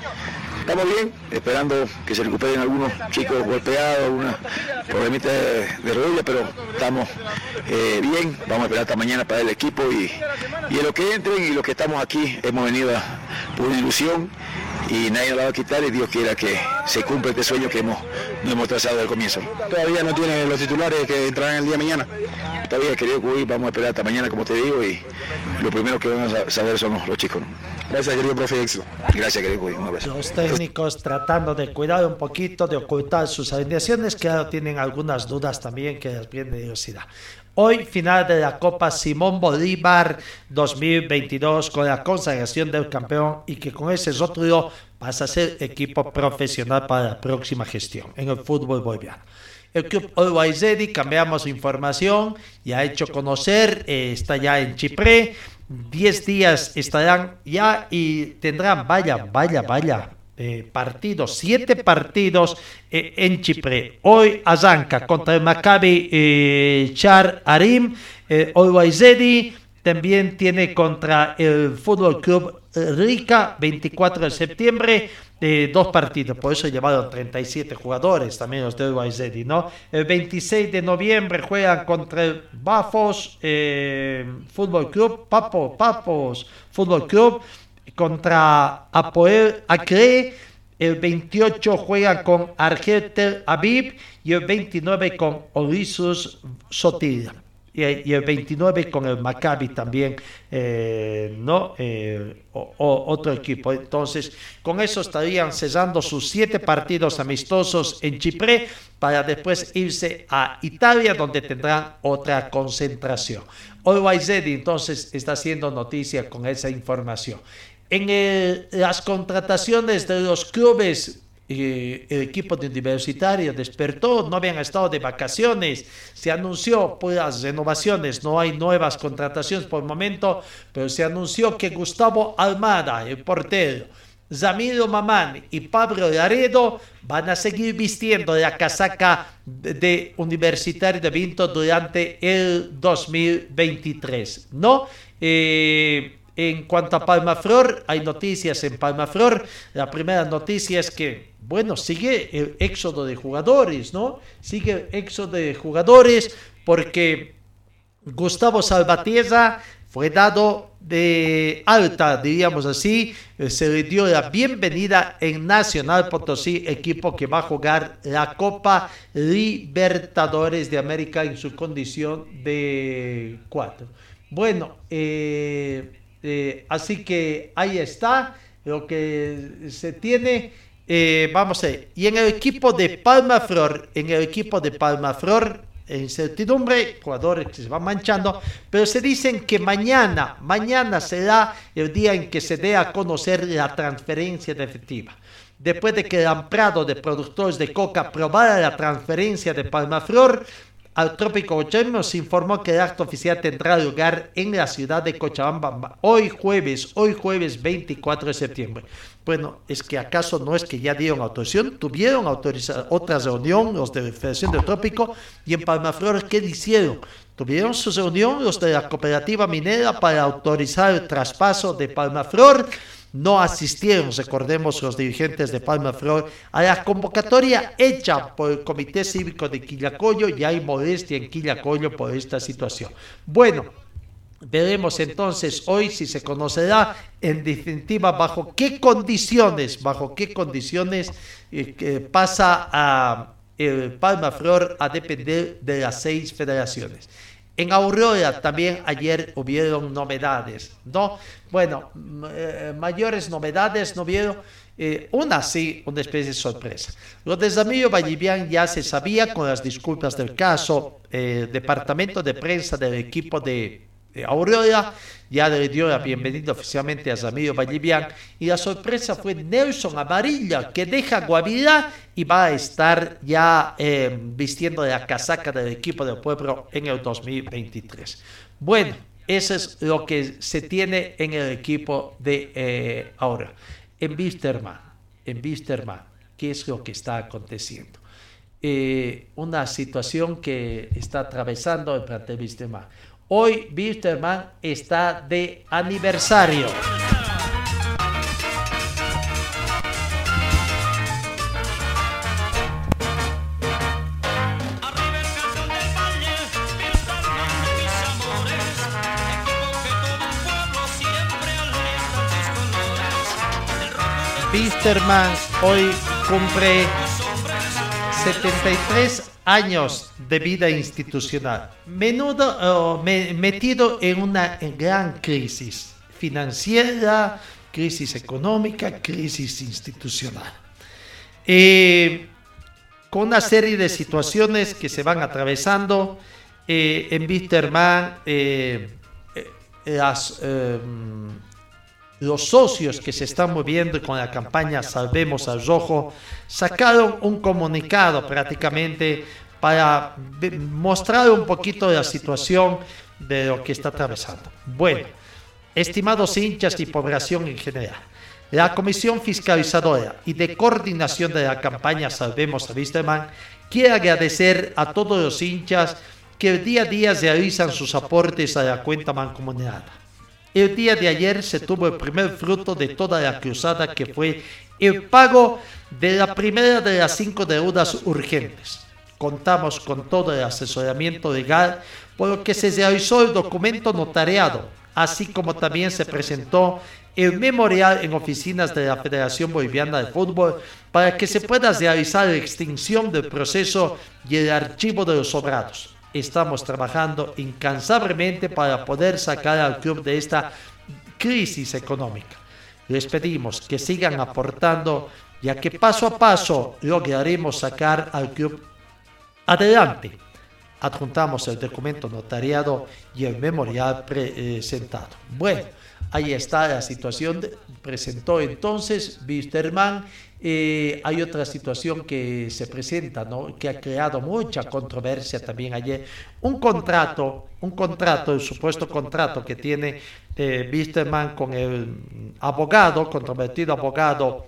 Estamos bien, esperando que se recuperen algunos chicos golpeados, algunos problemitas de, de rodilla, pero estamos eh, bien. Vamos a esperar hasta mañana para el equipo y, y en lo que entren y los que estamos aquí hemos venido por una ilusión y nadie la va a quitar y Dios quiera que se cumpla este sueño que hemos, hemos trazado desde el comienzo. Todavía no tiene los titulares que entrarán el día de mañana. Todavía, querido Cuy, vamos a esperar hasta mañana, como te digo, y lo primero que van a saber son los, chicos. Gracias, querido profe Éxito. Gracias, querido Cuy. Un abrazo. Los técnicos tratando de cuidar un poquito, de ocultar sus alineaciones, que ahora tienen algunas dudas también que les viene curiosidad. Hoy final de la Copa Simón Bolívar 2022 con la consagración del campeón y que con ese rótulo pasa a ser equipo profesional para la próxima gestión en el fútbol boliviano. El club Always cambiamos información y ha hecho conocer, eh, está ya en Chipre, 10 días estarán ya y tendrán, vaya, vaya, vaya, eh, partidos, siete partidos eh, en Chipre. Hoy arranca contra el Maccabi eh, Char Arim, eh, también tiene contra el Fútbol Club Rica, 24 de septiembre, dos partidos, por eso llevaron 37 jugadores también los de Olwaizedi, ¿no? El 26 de noviembre juegan contra el Bafos Fútbol Club, Papo, Papos Fútbol Club, contra Apoel Acre. El 28 juega con Argetel Aviv y el 29 con Orisus Sotil. Y, el 29 con el Maccabi también, eh, ¿no? Eh, otro equipo. Entonces, con eso estarían cesando sus siete partidos amistosos en Chipre para después irse a Italia, donde tendrán otra concentración. Always entonces está haciendo noticia con esa información. En las contrataciones de los clubes, eh, el equipo de universitario despertó, no habían estado de vacaciones, se anunció las renovaciones, no hay nuevas contrataciones por el momento, pero se anunció que Gustavo Almada, el portero, Zamiro Mamán y Pablo Laredo van a seguir vistiendo la casaca de, Universitario de Vinto durante el 2023, ¿no? Eh, en cuanto a Palmaflor, hay noticias en Palmaflor. La primera noticia es que, bueno, sigue el éxodo de jugadores, ¿no? Sigue el éxodo de jugadores porque Gustavo Salvatierra fue dado de alta, diríamos así, se le dio la bienvenida en Nacional Potosí, equipo que va a jugar la Copa Libertadores de América en su condición de cuatro. Bueno, eh, eh, así que ahí está lo que se tiene. Eh, vamos a ver. Y en el equipo de Palma Flor, en el equipo de Palma Flor, incertidumbre, jugadores que se van manchando, pero se dicen que mañana, mañana será el día en que se dé a conocer la transferencia de efectiva. Después de que el amprado de productores de coca aprobara la transferencia de Palma Flor, al Trópico Bochorno, se informó que el acto oficial tendrá lugar en la ciudad de Cochabamba hoy jueves, hoy jueves 24 de septiembre. Bueno, es que acaso no es que ya dieron autorización, tuvieron autorizada otra reunión los de la Federación del Trópico y en Palmaflor, ¿qué hicieron? Tuvieron su reunión los de la cooperativa minera para autorizar el traspaso de Palmaflor no asistieron, recordemos los dirigentes de Palma Flor, a la convocatoria hecha por el Comité Cívico de Quillacoyo y hay modestia en Quillacoyo por esta situación. Bueno, veremos entonces hoy si se conocerá en definitiva bajo qué condiciones, bajo qué condiciones eh, pasa a el Palma Flor a depender de las seis federaciones. En Aurora también ayer hubieron novedades, ¿no? Bueno, eh, mayores novedades no vieron. Eh, una sí, una especie de sorpresa. Lo de Zamillo Vallivian ya se sabía con las disculpas del caso. Eh, departamento de prensa del equipo de Aurora ya le dio la bienvenida oficialmente a Zamillo Vallivian y la sorpresa fue Nelson Amarilla que deja Guavirá y va a estar ya eh, vistiendo la casaca del equipo del pueblo en el 2023. Bueno, eso es lo que se tiene en el equipo de eh, ahora. En Bisterman, en Bisterman, ¿qué es lo que está aconteciendo? Eh, una situación que está atravesando el plantel Bisterman. Hoy Bisterman está de aniversario. Bisterman hoy cumple 73 años de vida institucional, menudo, metido en una gran crisis financiera, crisis económica, crisis institucional. Eh, con una serie de situaciones que se van atravesando eh, en Bitterman, eh, las los socios que se están moviendo con la campaña Salvemos al Rojo sacaron un comunicado prácticamente para mostrar un poquito la situación de lo que está atravesando. Bueno, estimados hinchas y población en general, la Comisión Fiscalizadora y de Coordinación de la campaña Salvemos a Wisterman quiere agradecer a todos los hinchas que día a día realizan sus aportes a la cuenta mancomunada el día de ayer se tuvo el primer fruto de toda la cruzada que fue el pago de la primera de las cinco deudas urgentes. Contamos con todo el asesoramiento legal por lo que se realizó el documento notariado, así como también se presentó el memorial en oficinas de la Federación Boliviana de Fútbol para que se pueda realizar la extinción del proceso y el archivo de los sobrados estamos trabajando incansablemente para poder sacar al club de esta crisis económica. Les pedimos que sigan aportando, ya que paso a paso lograremos sacar al club adelante. Adjuntamos el documento notariado y el memorial presentado. Bueno, ahí está la situación. Presentó entonces Wisterman eh, hay otra situación que se presenta, que ha creado mucha controversia también ayer. Un contrato, un contrato, el supuesto contrato que tiene eh, con el abogado, controvertido abogado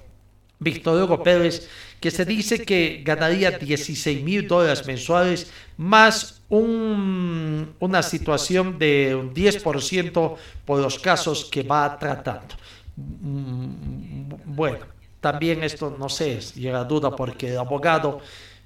Víctor Hugo Pérez, que se dice que ganaría 16 mil dólares mensuales más un, una situación de un 10% por los casos que va tratando. Mm, bueno también esto, no sé, llega a duda porque el abogado,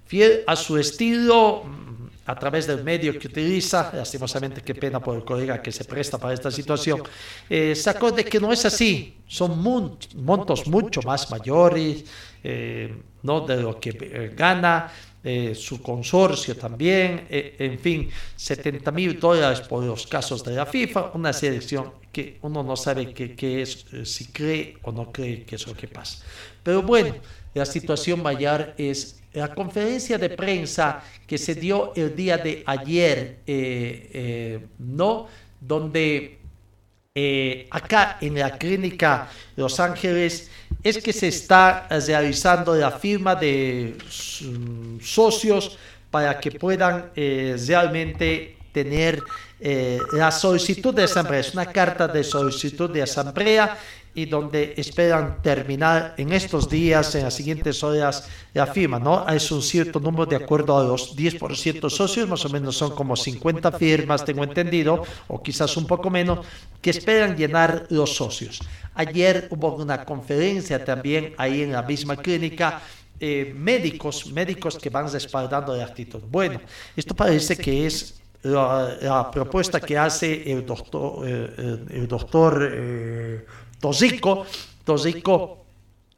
fiel a su estilo, mm, a través del medio que utiliza, lastimosamente qué pena por el colega que se presta para esta situación, eh, sacó de que no es así, son montos mucho más mayores, eh, no de lo que eh, gana, eh, su consorcio también, eh, en fin, 70 mil dólares por los casos de la FIFA, una selección que uno no sabe qué, es, eh, si cree o no cree que es lo que pasa. Pero bueno, la situación mayor es la conferencia de prensa que se dio el día de ayer, ¿no? Donde acá en la clínica Los Ángeles es que se está realizando la firma de socios para que puedan eh, realmente tener eh, la solicitud de asamblea. Es una carta de solicitud de asamblea y donde esperan terminar en estos días, en las siguientes horas, la firma, ¿no? Es un cierto número de acuerdo a los 10% socios, más o menos son como 50 firmas, tengo entendido, o quizás un poco menos, que esperan llenar los socios. Ayer hubo una conferencia también ahí en la misma clínica, eh, médicos, médicos que van respaldando la actitud. Bueno, esto parece que es la, propuesta que hace el doctor, eh, el doctor eh, Tosico, Tosico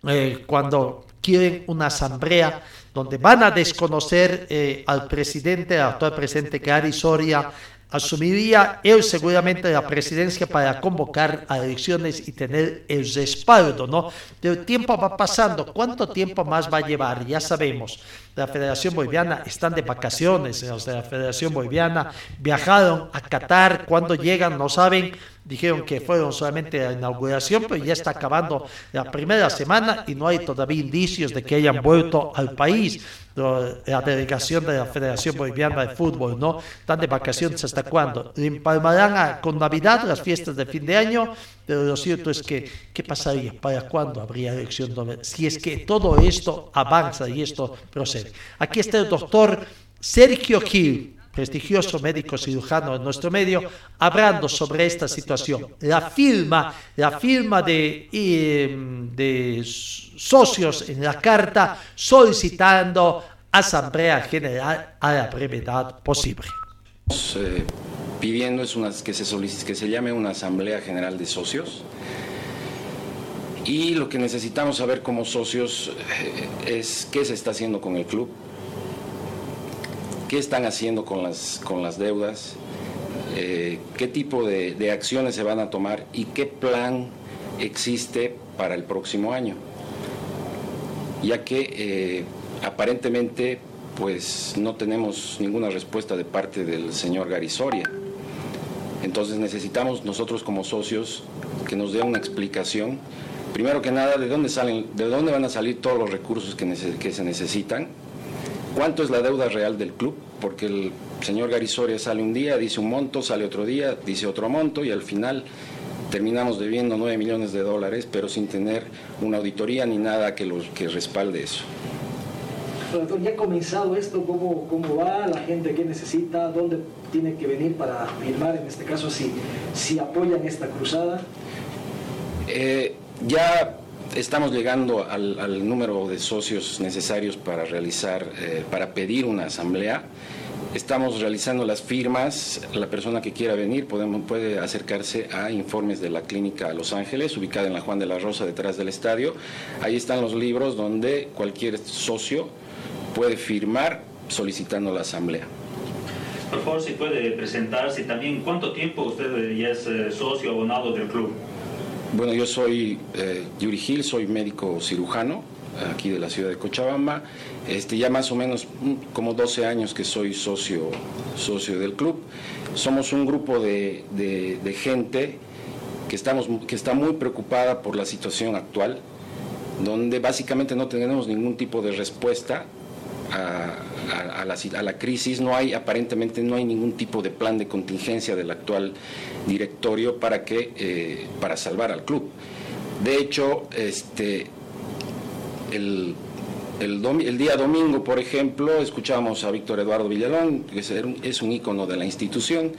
eh, cuando quieren una asamblea donde van a desconocer eh, al presidente, al actual presidente Gary Soria, asumiría él seguramente la presidencia para convocar a elecciones y tener el respaldo, ¿no? El tiempo va pasando, ¿cuánto tiempo más va a llevar? Ya sabemos, la Federación Boliviana están de vacaciones, los de la Federación Boliviana viajaron a Qatar, cuando llegan no saben, dijeron que fueron solamente la inauguración, pero ya está acabando la primera semana y no hay todavía indicios de que hayan vuelto al país la delegación de la Federación Boliviana de Fútbol, ¿no? Están de vacaciones hasta cuándo. Empalmarán con Navidad las fiestas de fin de año, pero lo cierto es que, ¿qué pasaría? ¿Para cuándo habría elección? Si es que todo esto avanza y esto procede. Aquí está el doctor Sergio Gil, prestigioso médico cirujano en nuestro medio, hablando sobre esta situación. La firma, la firma de, em, de socios en la carta solicitando Asamblea General a la brevedad posible. Eh, pidiendo es una, que, se solicite, que se llame una Asamblea General de Socios. Y lo que necesitamos saber como socios eh, es qué se está haciendo con el club, qué están haciendo con las, con las deudas, eh, qué tipo de, acciones se van a tomar y qué plan existe para el próximo año. Ya que eh, aparentemente pues no tenemos ninguna respuesta de parte del señor Garisoria. Entonces necesitamos nosotros como socios que nos dé una explicación. Primero que nada, de dónde salen, de dónde van a salir todos los recursos que, que se necesitan cuánto es la deuda real del club, porque el señor Garisoria sale un día, dice un monto, sale otro día, dice otro monto y al final terminamos debiendo 9 millones de dólares, pero sin tener una auditoría ni nada que, los, que respalde eso. Doctor, ¿ya ha comenzado esto? ¿Cómo, ¿Cómo va? ¿La gente qué necesita? ¿Dónde tiene que venir para firmar, en este caso, si, si apoyan esta cruzada? Eh, ya Estamos llegando al, número de socios necesarios para realizar, eh, para pedir una asamblea. Estamos realizando las firmas. La persona que quiera venir puede acercarse a informes de la clínica Los Ángeles, ubicada en la Juan de la Rosa, detrás del estadio. Ahí están los libros donde cualquier socio puede firmar solicitando la asamblea. Por favor, si puede presentarse también cuánto tiempo usted ya es eh, socio abonado del club. Bueno, yo soy eh, Yuri Gil, soy médico cirujano aquí de la ciudad de Cochabamba. Este, ya más o menos mm, como 12 años que soy socio, socio del club. Somos un grupo de, gente que, estamos, que está muy preocupada por la situación actual, donde básicamente no tenemos ningún tipo de respuesta a, la, crisis. No hay, aparentemente no hay ningún tipo de plan de contingencia del actual directorio para, que, eh, para salvar al club. De hecho, este, el, el, día domingo, por ejemplo, escuchamos a Víctor Eduardo Villalón, que es, es un ícono de la institución,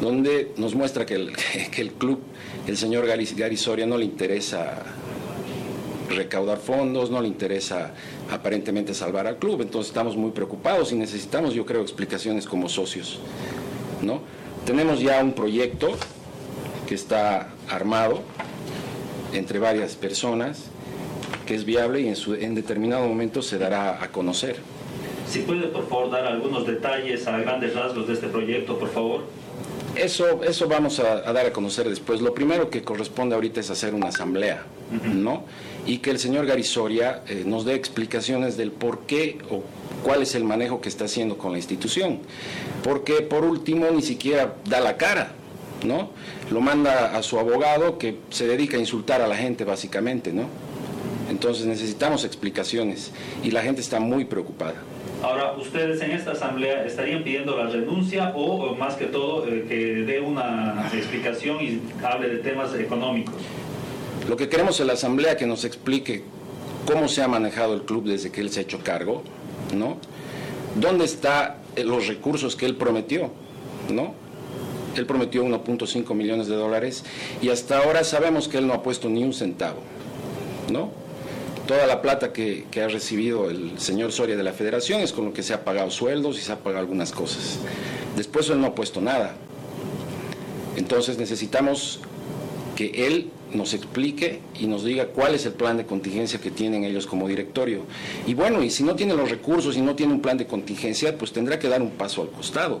donde nos muestra que el, que el club, el señor Gary, Gary no le interesa recaudar fondos, no le interesa aparentemente salvar al club, entonces estamos muy preocupados y necesitamos, yo creo, explicaciones como socios. ¿no? Tenemos ya un proyecto que está armado entre varias personas, que es viable y en, su, en determinado momento se dará a conocer. Si puede, por favor, dar algunos detalles a grandes rasgos de este proyecto, por favor. Eso, eso vamos a, dar a conocer después. Lo primero que corresponde ahorita es hacer una asamblea, ¿no? Y que el señor Garisoria eh, nos dé explicaciones del por qué o cuál es el manejo que está haciendo con la institución. Porque por último ni siquiera da la cara, ¿no? Lo manda a su abogado que se dedica a insultar a la gente básicamente, ¿no? Entonces necesitamos explicaciones y la gente está muy preocupada. Ahora, ¿ustedes en esta asamblea estarían pidiendo la renuncia o, más que todo eh, que dé una explicación y hable de temas económicos? Lo que queremos en la asamblea que nos explique cómo se ha manejado el club desde que él se ha hecho cargo, ¿no? ¿Dónde están los recursos que él prometió, ¿no? Él prometió 1.5 millones de dólares y hasta ahora sabemos que él no ha puesto ni un centavo, ¿no? Toda la plata que, ha recibido el señor Soria de la Federación es con lo que se ha pagado sueldos y se ha pagado algunas cosas. Después él no ha puesto nada. Entonces necesitamos que él nos explique y nos diga cuál es el plan de contingencia que tienen ellos como directorio. Y bueno, y si no tiene los recursos y no tiene un plan de contingencia, pues tendrá que dar un paso al costado.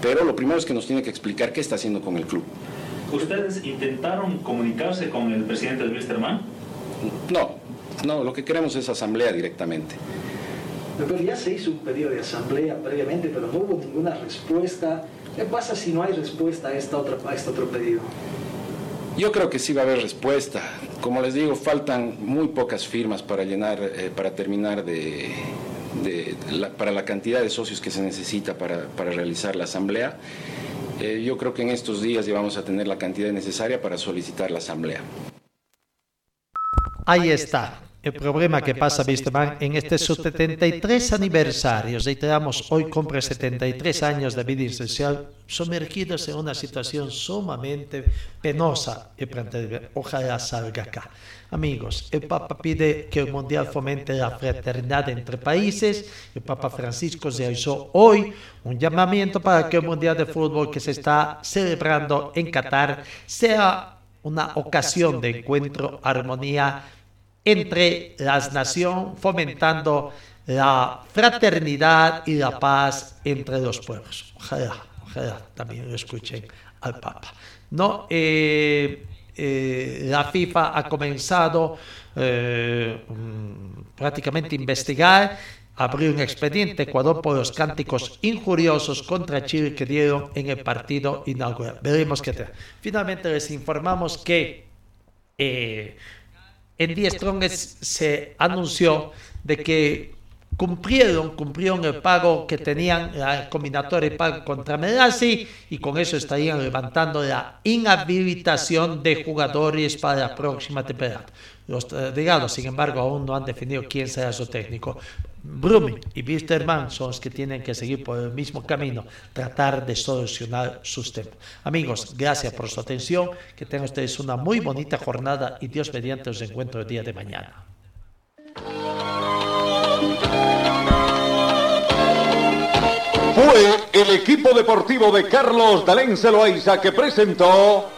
Pero lo primero es que nos tiene que explicar qué está haciendo con el club. ¿Ustedes intentaron comunicarse con el presidente de Wisterman? No, no, lo que queremos es asamblea directamente. Pero ya se hizo un pedido de asamblea previamente, pero no hubo ninguna respuesta. ¿Qué pasa si no hay respuesta a, esta otra, a este otro pedido? Yo creo que sí va a haber respuesta. Como les digo, faltan muy pocas firmas para llenar, eh, para terminar de, para la cantidad de socios que se necesita para, realizar la asamblea. Eh, yo creo que en estos días ya vamos a tener la cantidad necesaria para solicitar la asamblea. Ahí está el problema que pasa Wisterman en este sus 73 aniversarios. Reiteramos, hoy cumple 73 años de vida social sumergidos en una situación sumamente penosa. Y ojalá salga acá. Amigos, el Papa pide que el Mundial fomente la fraternidad entre países. El Papa Francisco realizó hoy un llamamiento para que el Mundial de Fútbol que se está celebrando en Qatar sea una ocasión de encuentro, armonía entre las naciones, fomentando la fraternidad y la paz entre los pueblos. Ojalá, ojalá también lo escuchen al Papa. No, eh, eh, la FIFA ha comenzado eh, prácticamente a investigar, abrió un expediente Ecuador por los cánticos injuriosos contra Chile que dieron en el partido inaugural. Veremos qué tal. Finalmente les informamos que en Die Strongest se anunció de que cumplieron, cumplieron el pago que tenían la combinatoria de pago contra Medasi y con eso estarían levantando la inhabilitación de jugadores para la próxima temporada. Los delegados, sin embargo, aún no han definido quién será su técnico. Brumming y Wisterman son los que tienen que seguir por el mismo camino, tratar de solucionar sus temas. Amigos, gracias por su atención, que tengan ustedes una muy bonita jornada y Dios mediante os encuentro el día de mañana. Fue el equipo deportivo de Carlos Dalén Celoaiza que presentó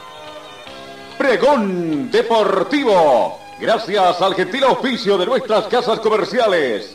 Pregón Deportivo Gracias al gentil oficio de nuestras casas comerciales.